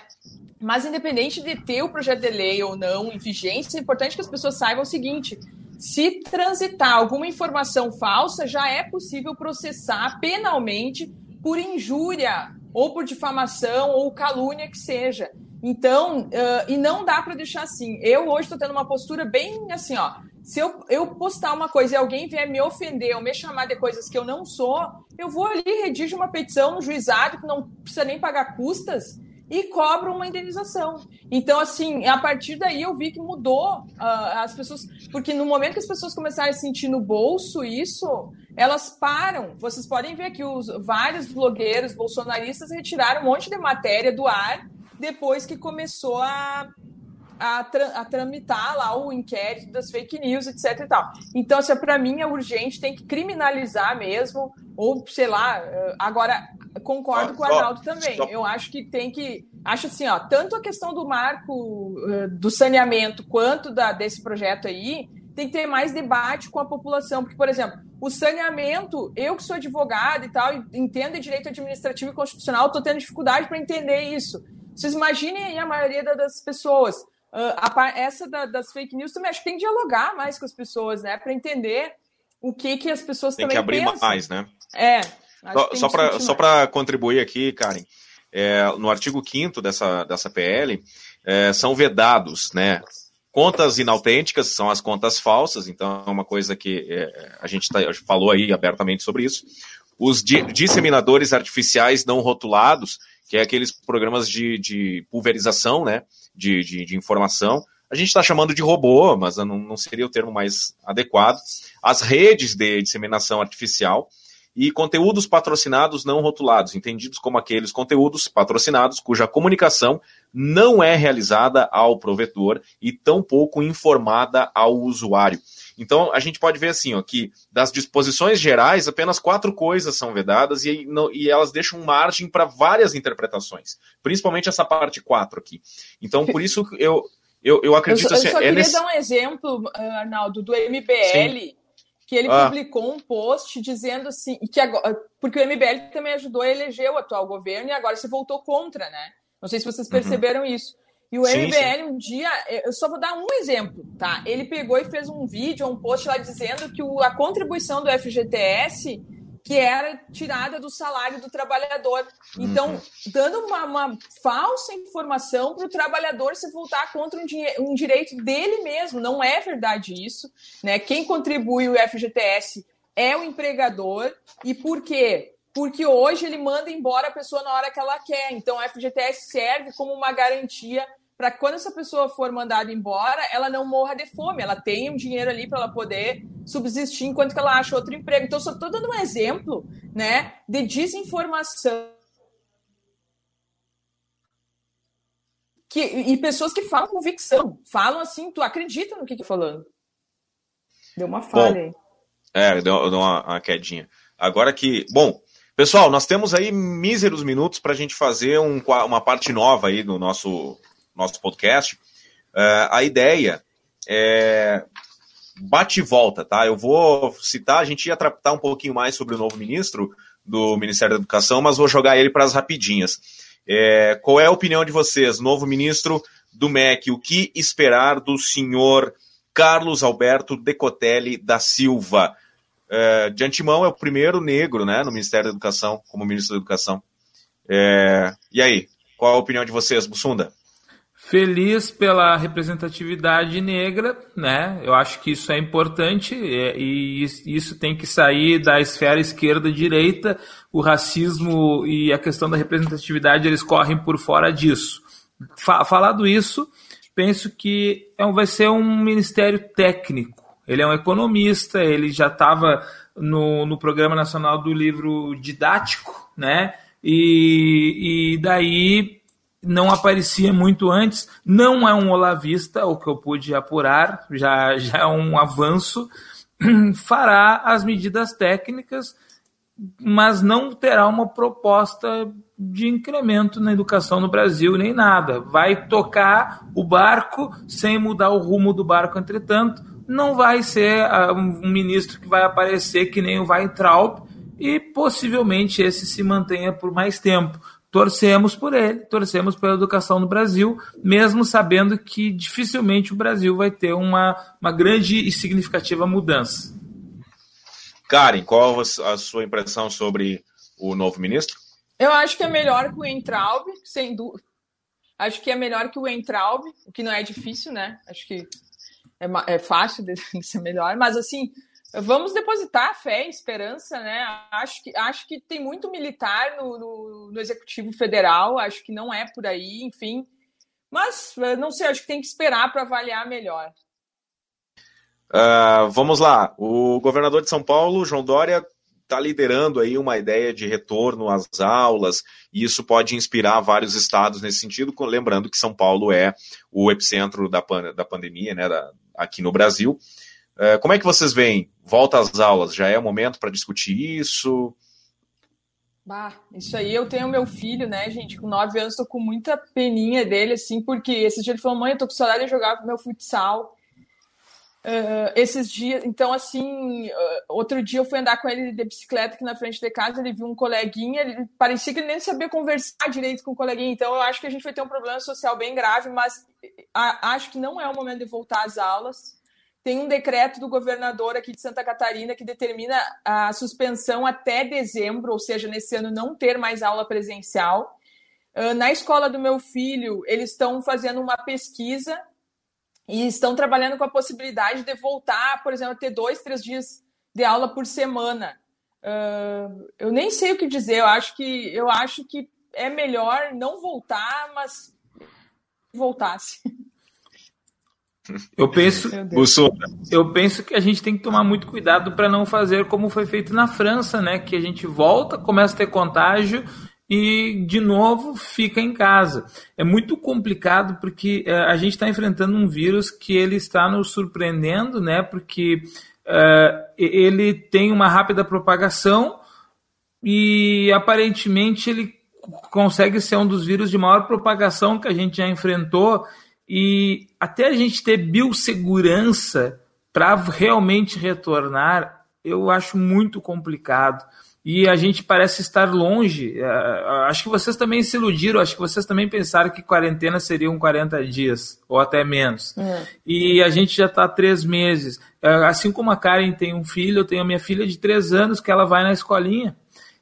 Mas independente de ter o projeto de lei ou não em vigência, é importante que as pessoas saibam o seguinte: se transitar alguma informação falsa, já é possível processar penalmente por injúria ou por difamação ou calúnia que seja. Então, uh, e não dá para deixar assim. Eu hoje estou tendo uma postura bem assim, ó. Se eu, eu postar uma coisa e alguém vier me ofender ou me chamar de coisas que eu não sou, eu vou ali, redijo uma petição no juizado que não precisa nem pagar custas e cobro uma indenização. Então, assim, a partir daí eu vi que mudou uh, as pessoas, porque no momento que as pessoas começarem a sentir no bolso isso, elas param. Vocês podem ver que os vários blogueiros bolsonaristas retiraram um monte de matéria do ar depois que começou a a, tra a, tramitar lá o inquérito das fake news, etc e tal. Então, assim, para mim é urgente, tem que criminalizar mesmo, ou sei lá, eh, agora concordo com o Arnaldo também. Eu acho que tem que. Acho assim, ó, tanto a questão do marco uh, do saneamento quanto da, desse projeto aí, tem que ter mais debate com a população. Porque, por exemplo, o saneamento, eu que sou advogado e tal, entendo direito administrativo e constitucional, estou tendo dificuldade para entender isso. Vocês imaginem aí a maioria das pessoas. Uh, a, essa da, das fake news também acho que tem que dialogar mais com as pessoas, né? Para entender o que, que as pessoas tem também Tem que abrir pensam. mais, né? É. Só, só para contribuir aqui, Karen, é, no artigo 5 dessa, dessa PL, é, são vedados, né? Contas inautênticas são as contas falsas, então é uma coisa que é, a gente tá, falou aí abertamente sobre isso. Os di disseminadores artificiais não rotulados, que é aqueles programas de, de pulverização, né? de, de, de informação. A gente está chamando de robô, mas não, não seria o termo mais adequado. As redes de disseminação artificial e conteúdos patrocinados não rotulados, entendidos como aqueles conteúdos patrocinados cuja comunicação não é realizada ao provedor e tampouco informada ao usuário. Então, a gente pode ver assim, ó, que das disposições gerais, apenas quatro coisas são vedadas e, e elas deixam margem para várias interpretações, principalmente essa parte 4 aqui. Então, por isso eu, eu, eu acredito eu, assim. Eu só é queria nesse... dar um exemplo, Arnaldo, do MBL. Sim. Que ele ah. publicou um post dizendo assim, que agora, porque o MBL também ajudou a eleger o atual governo e agora se voltou contra, né? Não sei se vocês uhum. perceberam uhum. isso. E o sim, MBL sim. um dia, eu só vou dar um exemplo, tá? Ele pegou e fez um vídeo, um post lá dizendo que o, a contribuição do FGTS que era tirada do salário do trabalhador. Então, dando uma, uma, falsa informação para o trabalhador se voltar contra um, um, direito dele mesmo. Não é verdade isso. Né? Quem contribui o FGTS é o empregador. E por quê? Porque hoje ele manda embora a pessoa na hora que ela quer. Então, o FGTS serve como uma garantia para quando essa pessoa for mandada embora, ela não morra de fome, ela tenha um dinheiro ali para ela poder subsistir enquanto ela acha outro emprego. Então, só estou dando um exemplo né, de desinformação. Que, e pessoas que falam convicção, falam assim, tu acredita no que que falando. Deu uma falha bom, aí. É, deu, deu uma, uma quedinha. Agora que. Bom, pessoal, nós temos aí míseros minutos para a gente fazer um, uma parte nova aí do nosso nosso podcast, uh, a ideia é bate e volta, tá? Eu vou citar, a gente ia tratar um pouquinho mais sobre o novo ministro do Ministério da Educação, mas vou jogar ele para as rapidinhas. É, qual é a opinião de vocês, novo ministro do MEC? O que esperar do senhor Carlos Alberto Decotelli da Silva? É, de antemão, é o primeiro negro né, no Ministério da Educação, como ministro da Educação. É, e aí, qual a opinião de vocês, Bussunda? Feliz pela representatividade negra, né? Eu acho que isso é importante e isso tem que sair da esfera esquerda-direita. O racismo e a questão da representatividade eles correm por fora disso. fa falado isso, penso que é, vai ser um ministério técnico. Ele é um economista, ele já estava no, no Programa Nacional do Livro Didático, né? E, e daí não aparecia muito antes. Não é um olavista, o que eu pude apurar, já, já é um avanço. Fará as medidas técnicas, mas não terá uma proposta de incremento na educação no Brasil, nem nada. Vai tocar o barco sem mudar o rumo do barco, entretanto. Não vai ser uh, um ministro que vai aparecer que nem o Weintraub e possivelmente esse se mantenha por mais tempo. Torcemos por ele, torcemos pela educação no Brasil, mesmo sabendo que dificilmente o Brasil vai ter uma, uma grande e significativa mudança. Karen, qual a sua impressão sobre o novo ministro? Eu acho que é melhor que o Entraub, sem dúvida. Acho que é melhor que o Entraub, o que não é difícil, né? Acho que é, é fácil de ser melhor, mas assim, vamos depositar fé esperança, né? Acho que, acho que tem muito militar no, no, no Executivo Federal, acho que não é por aí, enfim. Mas não sei, acho que tem que esperar para avaliar melhor. Uh, vamos lá. O governador de São Paulo, João Dória, está liderando aí uma ideia de retorno às aulas, e isso pode inspirar vários estados nesse sentido, lembrando que São Paulo é o epicentro da, da pandemia, né, da, aqui no Brasil. Uh, como é que vocês veem? Volta às aulas, já é o momento para discutir isso? Bah, isso aí eu tenho meu filho, né, gente, com nove anos, tô com muita peninha dele, assim, porque esse dia ele falou, mãe, eu tô com saudade de jogar meu futsal. Uh, esses dias, então assim, uh, outro dia eu fui andar com ele de bicicleta aqui na frente de casa, ele viu um coleguinha, ele parecia que ele nem sabia conversar direito com o coleguinha, então eu acho que a gente vai ter um problema social bem grave, mas a, acho que não é o momento de voltar às aulas. Tem um decreto do governador aqui de Santa Catarina que determina a suspensão até dezembro, ou seja, nesse ano não ter mais aula presencial. Uh, na escola do meu filho, eles estão fazendo uma pesquisa e estão trabalhando com a possibilidade de voltar, por exemplo, a ter dois, três dias de aula por semana. Uh, eu nem sei o que dizer. Eu acho que eu acho que é melhor não voltar, mas voltasse. Eu penso, eu penso que a gente tem que tomar muito cuidado para não fazer como foi feito na França, né? Que a gente volta, começa a ter contágio e de novo fica em casa. É muito complicado porque uh, a gente está enfrentando um vírus que ele está nos surpreendendo, né? Porque uh, ele tem uma rápida propagação e aparentemente ele consegue ser um dos vírus de maior propagação que a gente já enfrentou e até a gente ter biossegurança para realmente retornar, eu acho muito complicado e a gente parece estar longe. É, acho que vocês também se iludiram, acho que vocês também pensaram que quarentena seriam 40 dias, ou até menos. É. E a gente já está há três meses. É, assim como a Karen tem um filho, eu tenho a minha filha de três anos que ela vai na escolinha.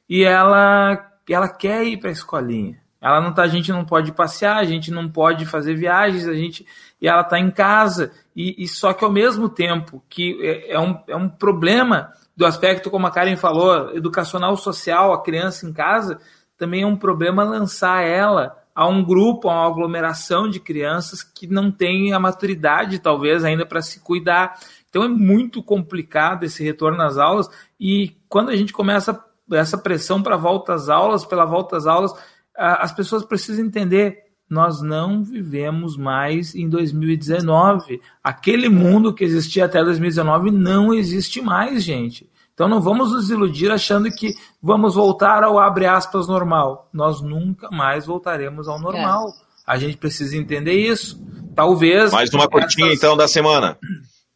E ela, ela quer ir para a escolinha. Ela não tá, a gente não pode passear, a gente não pode fazer viagens, a gente e ela está em casa. E, e, só que ao mesmo tempo que é, é um, é um problema do aspecto, como a Karen falou, educacional social, a criança em casa, também é um problema lançar ela a um grupo, a uma aglomeração de crianças que não tem a maturidade, talvez, ainda para se cuidar. Então é muito complicado esse retorno às aulas e quando a gente começa essa pressão para volta às aulas, pela volta às aulas, as pessoas precisam entender nós não vivemos mais em 2019. Aquele mundo que existia até 2019 não existe mais, gente. Então não vamos nos iludir achando que vamos voltar ao abre aspas normal. Nós nunca mais voltaremos ao normal. É. A gente precisa entender isso. Talvez. Mais uma curtinha essas... então da semana.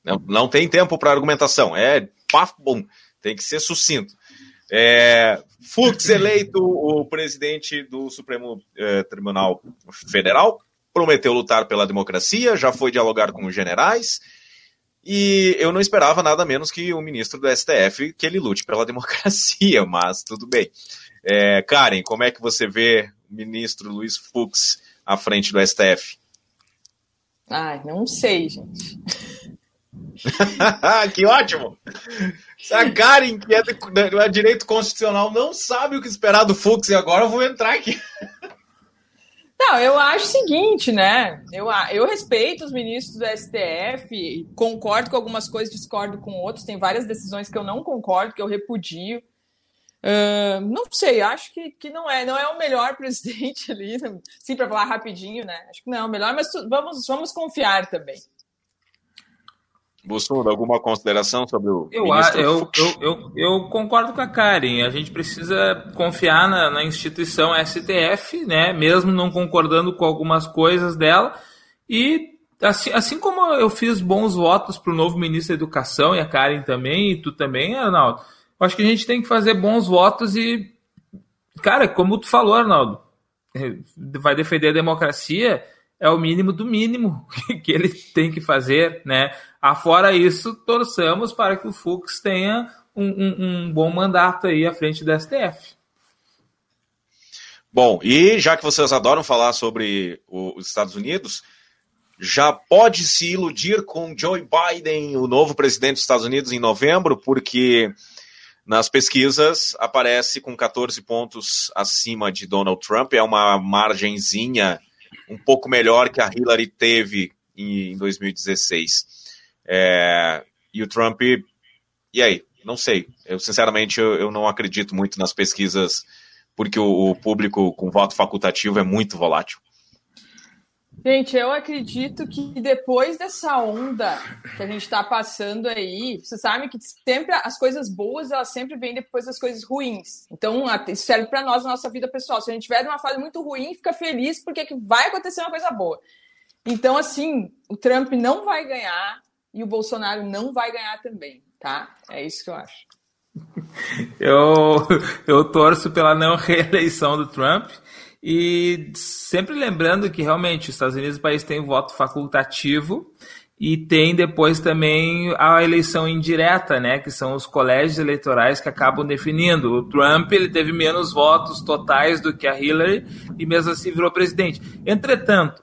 Não, não tem tempo para argumentação. É paf, bom. Tem que ser sucinto. É, Fux eleito o presidente do Supremo eh, Tribunal Federal, prometeu lutar pela democracia, já foi dialogar com os generais, e eu não esperava nada menos que o ministro do STF que ele lute pela democracia, mas tudo bem. É, Karen, como é que você vê o ministro Luiz Fux à frente do STF? Ai, não sei, gente. que ótimo! A Karen, que é direito constitucional, não sabe o que esperar do Fux e agora eu vou entrar aqui. Não, eu acho o seguinte, né? Eu, eu respeito os ministros do STF, concordo com algumas coisas, discordo com outros. Tem várias decisões que eu não concordo, que eu repudio. Uh, não sei, acho que, que não é, não é o melhor presidente ali, sim, para falar rapidinho, né? Acho que não é o melhor, mas vamos, vamos confiar também. Bolsonaro, alguma consideração sobre o eu, eu, eu, eu, eu, concordo com a Karen. A gente precisa confiar na, na, instituição STF, né? Mesmo não concordando com algumas coisas dela. E assim, assim como eu fiz bons votos para o novo ministro da Educação e a Karen também, e tu também, Arnaldo, eu acho que a gente tem que fazer bons votos e, cara, como tu falou, Arnaldo, vai defender a democracia é o mínimo do mínimo que ele tem que fazer, né? Afora isso, torçamos para que o Fux tenha um, um, um bom mandato aí à frente do STF. Bom, e já que vocês adoram falar sobre os Estados Unidos, já pode se iludir com Joe Biden, o novo presidente dos Estados Unidos, em novembro, porque nas pesquisas aparece com 14 pontos acima de Donald Trump, é uma margenzinha um pouco melhor que a Hillary teve em 2016. É, e o Trump, e aí? Não sei. Eu, sinceramente, eu, eu não acredito muito nas pesquisas, porque o, o público com voto facultativo é muito volátil. Gente, eu acredito que depois dessa onda que a gente está passando aí, você sabe que sempre as coisas boas elas sempre vêm depois das coisas ruins. Então, isso serve para nós na nossa vida pessoal. Se a gente tiver numa fase muito ruim, fica feliz porque vai acontecer uma coisa boa. Então, assim, o Trump não vai ganhar e o Bolsonaro não vai ganhar também, tá? É isso que eu acho. Eu, eu torço pela não reeleição do Trump e sempre lembrando que realmente os Estados Unidos o país tem voto facultativo e tem depois também a eleição indireta, né, que são os colégios eleitorais que acabam definindo. O Trump ele teve menos votos totais do que a Hillary e mesmo assim virou presidente. Entretanto,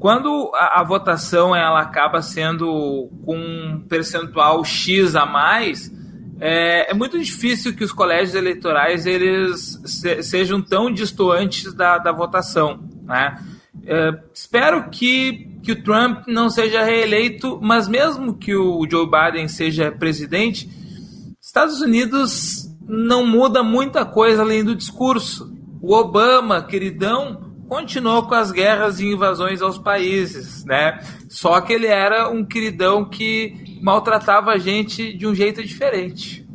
quando a, a votação ela acaba sendo com um percentual X a mais, é, é, muito difícil que os colégios eleitorais eles se, sejam tão distantes da, da votação. Né? É, espero que, que o Trump não seja reeleito, mas mesmo que o Joe Biden seja presidente, Estados Unidos não muda muita coisa além do discurso. O Obama, queridão, continuou com as guerras e invasões aos países, né? Só que ele era um queridão que maltratava a gente de um jeito diferente.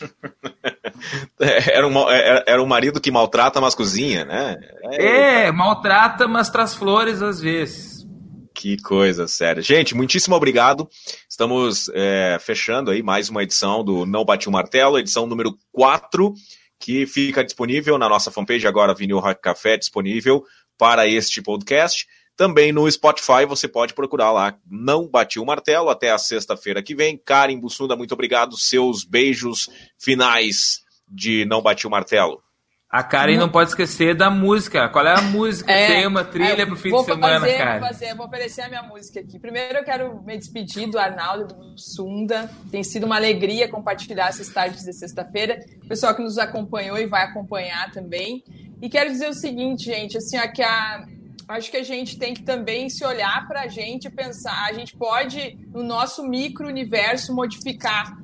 era, um, era, era um marido que maltrata, mas cozinha, né? É, é maltrata, mas traz flores às vezes. Que coisa séria. Gente, muitíssimo obrigado. Estamos é, fechando aí mais uma edição do Não Bate o Martelo, edição número 4 que fica disponível na nossa fanpage agora, Vinil Rock Café, disponível para este podcast. Também no Spotify você pode procurar lá. Não bati o martelo até a sexta-feira que vem. Karen Bussunda, muito obrigado. Seus beijos finais de Não Bati o Martelo. A Karen não pode esquecer da música. Qual é a música? É, Tem uma trilha é, pro fim de semana, fazer, Karen. Vou fazer, vou oferecer a minha música aqui. Primeiro eu quero me despedir do Arnaldo do Sunda. Tem sido uma alegria compartilhar essas tardes de sexta-feira. Pessoal que nos acompanhou e vai acompanhar também. E quero dizer o seguinte, gente, assim, ó, que a, acho que a gente tem que também se olhar para a gente e pensar, a gente pode, no nosso micro-universo, modificar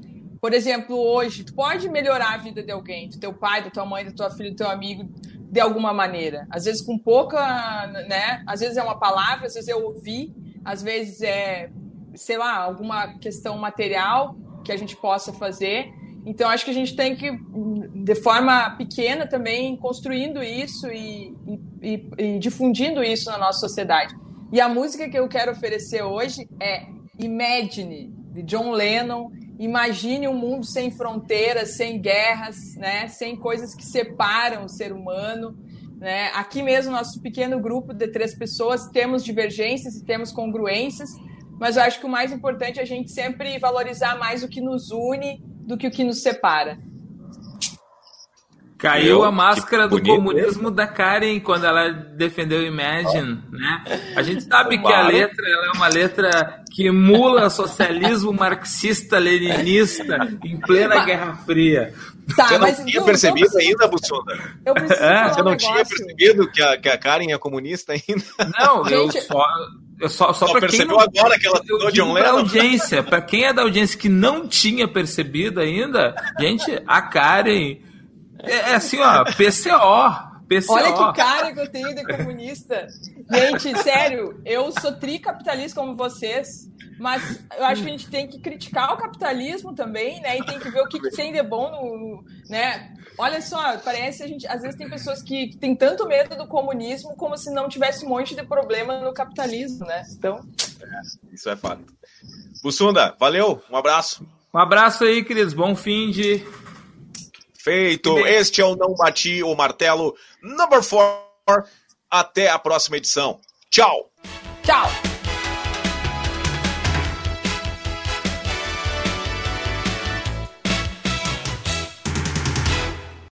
por exemplo, hoje, tu pode melhorar a vida de alguém, do teu pai, da tua mãe, da tua filha, do teu amigo, de alguma maneira. Às vezes com pouca, né? Às vezes é uma palavra, às vezes é ouvir, às vezes é, sei lá, alguma questão material que a gente possa fazer. Então, acho que a gente tem que, de forma pequena também, construindo isso e, e, e, difundindo isso na nossa sociedade. E a música que eu quero oferecer hoje é Imagine, de John Lennon Imagine um mundo sem fronteiras, sem guerras, né? sem coisas que separam o ser humano. Né? Aqui mesmo, nosso pequeno grupo de três pessoas, temos divergências e temos congruências, mas eu acho que o mais importante é a gente sempre valorizar mais o que nos une do que o que nos separa. Caiu a máscara do comunismo da Karen quando ela defendeu Imagine, né? A gente sabe que a letra é uma letra que emula socialismo marxista-leninista em plena Guerra Fria. Tá, Você não tinha percebido preciso... ainda, Bussunda? Eu preciso é? Você não um tinha percebido que a, que a Karen é comunista ainda? Não, gente... eu só... Só, só, só percebeu não, agora que ela citou John Lennon? audiência, para quem é da audiência que não tinha percebido ainda, gente, a Karen é, é assim, ó, PCO. PCO. Olha que cara que eu tenho de comunista. Gente, sério, eu sou tricapitalista como vocês, mas eu acho que a gente tem que criticar o capitalismo também, né? E tem que ver o que, que tem de bom no, né? Olha só, parece a gente, às vezes tem pessoas que, que têm tanto medo do comunismo como se não tivesse um monte de problema no capitalismo, né? Então, é, isso é fato. Bussunda, valeu, um abraço. Um abraço aí, queridos. Bom fim de Feito. Este é o Não Bati o Martelo number 4. Até a próxima edição. Tchau. Tchau.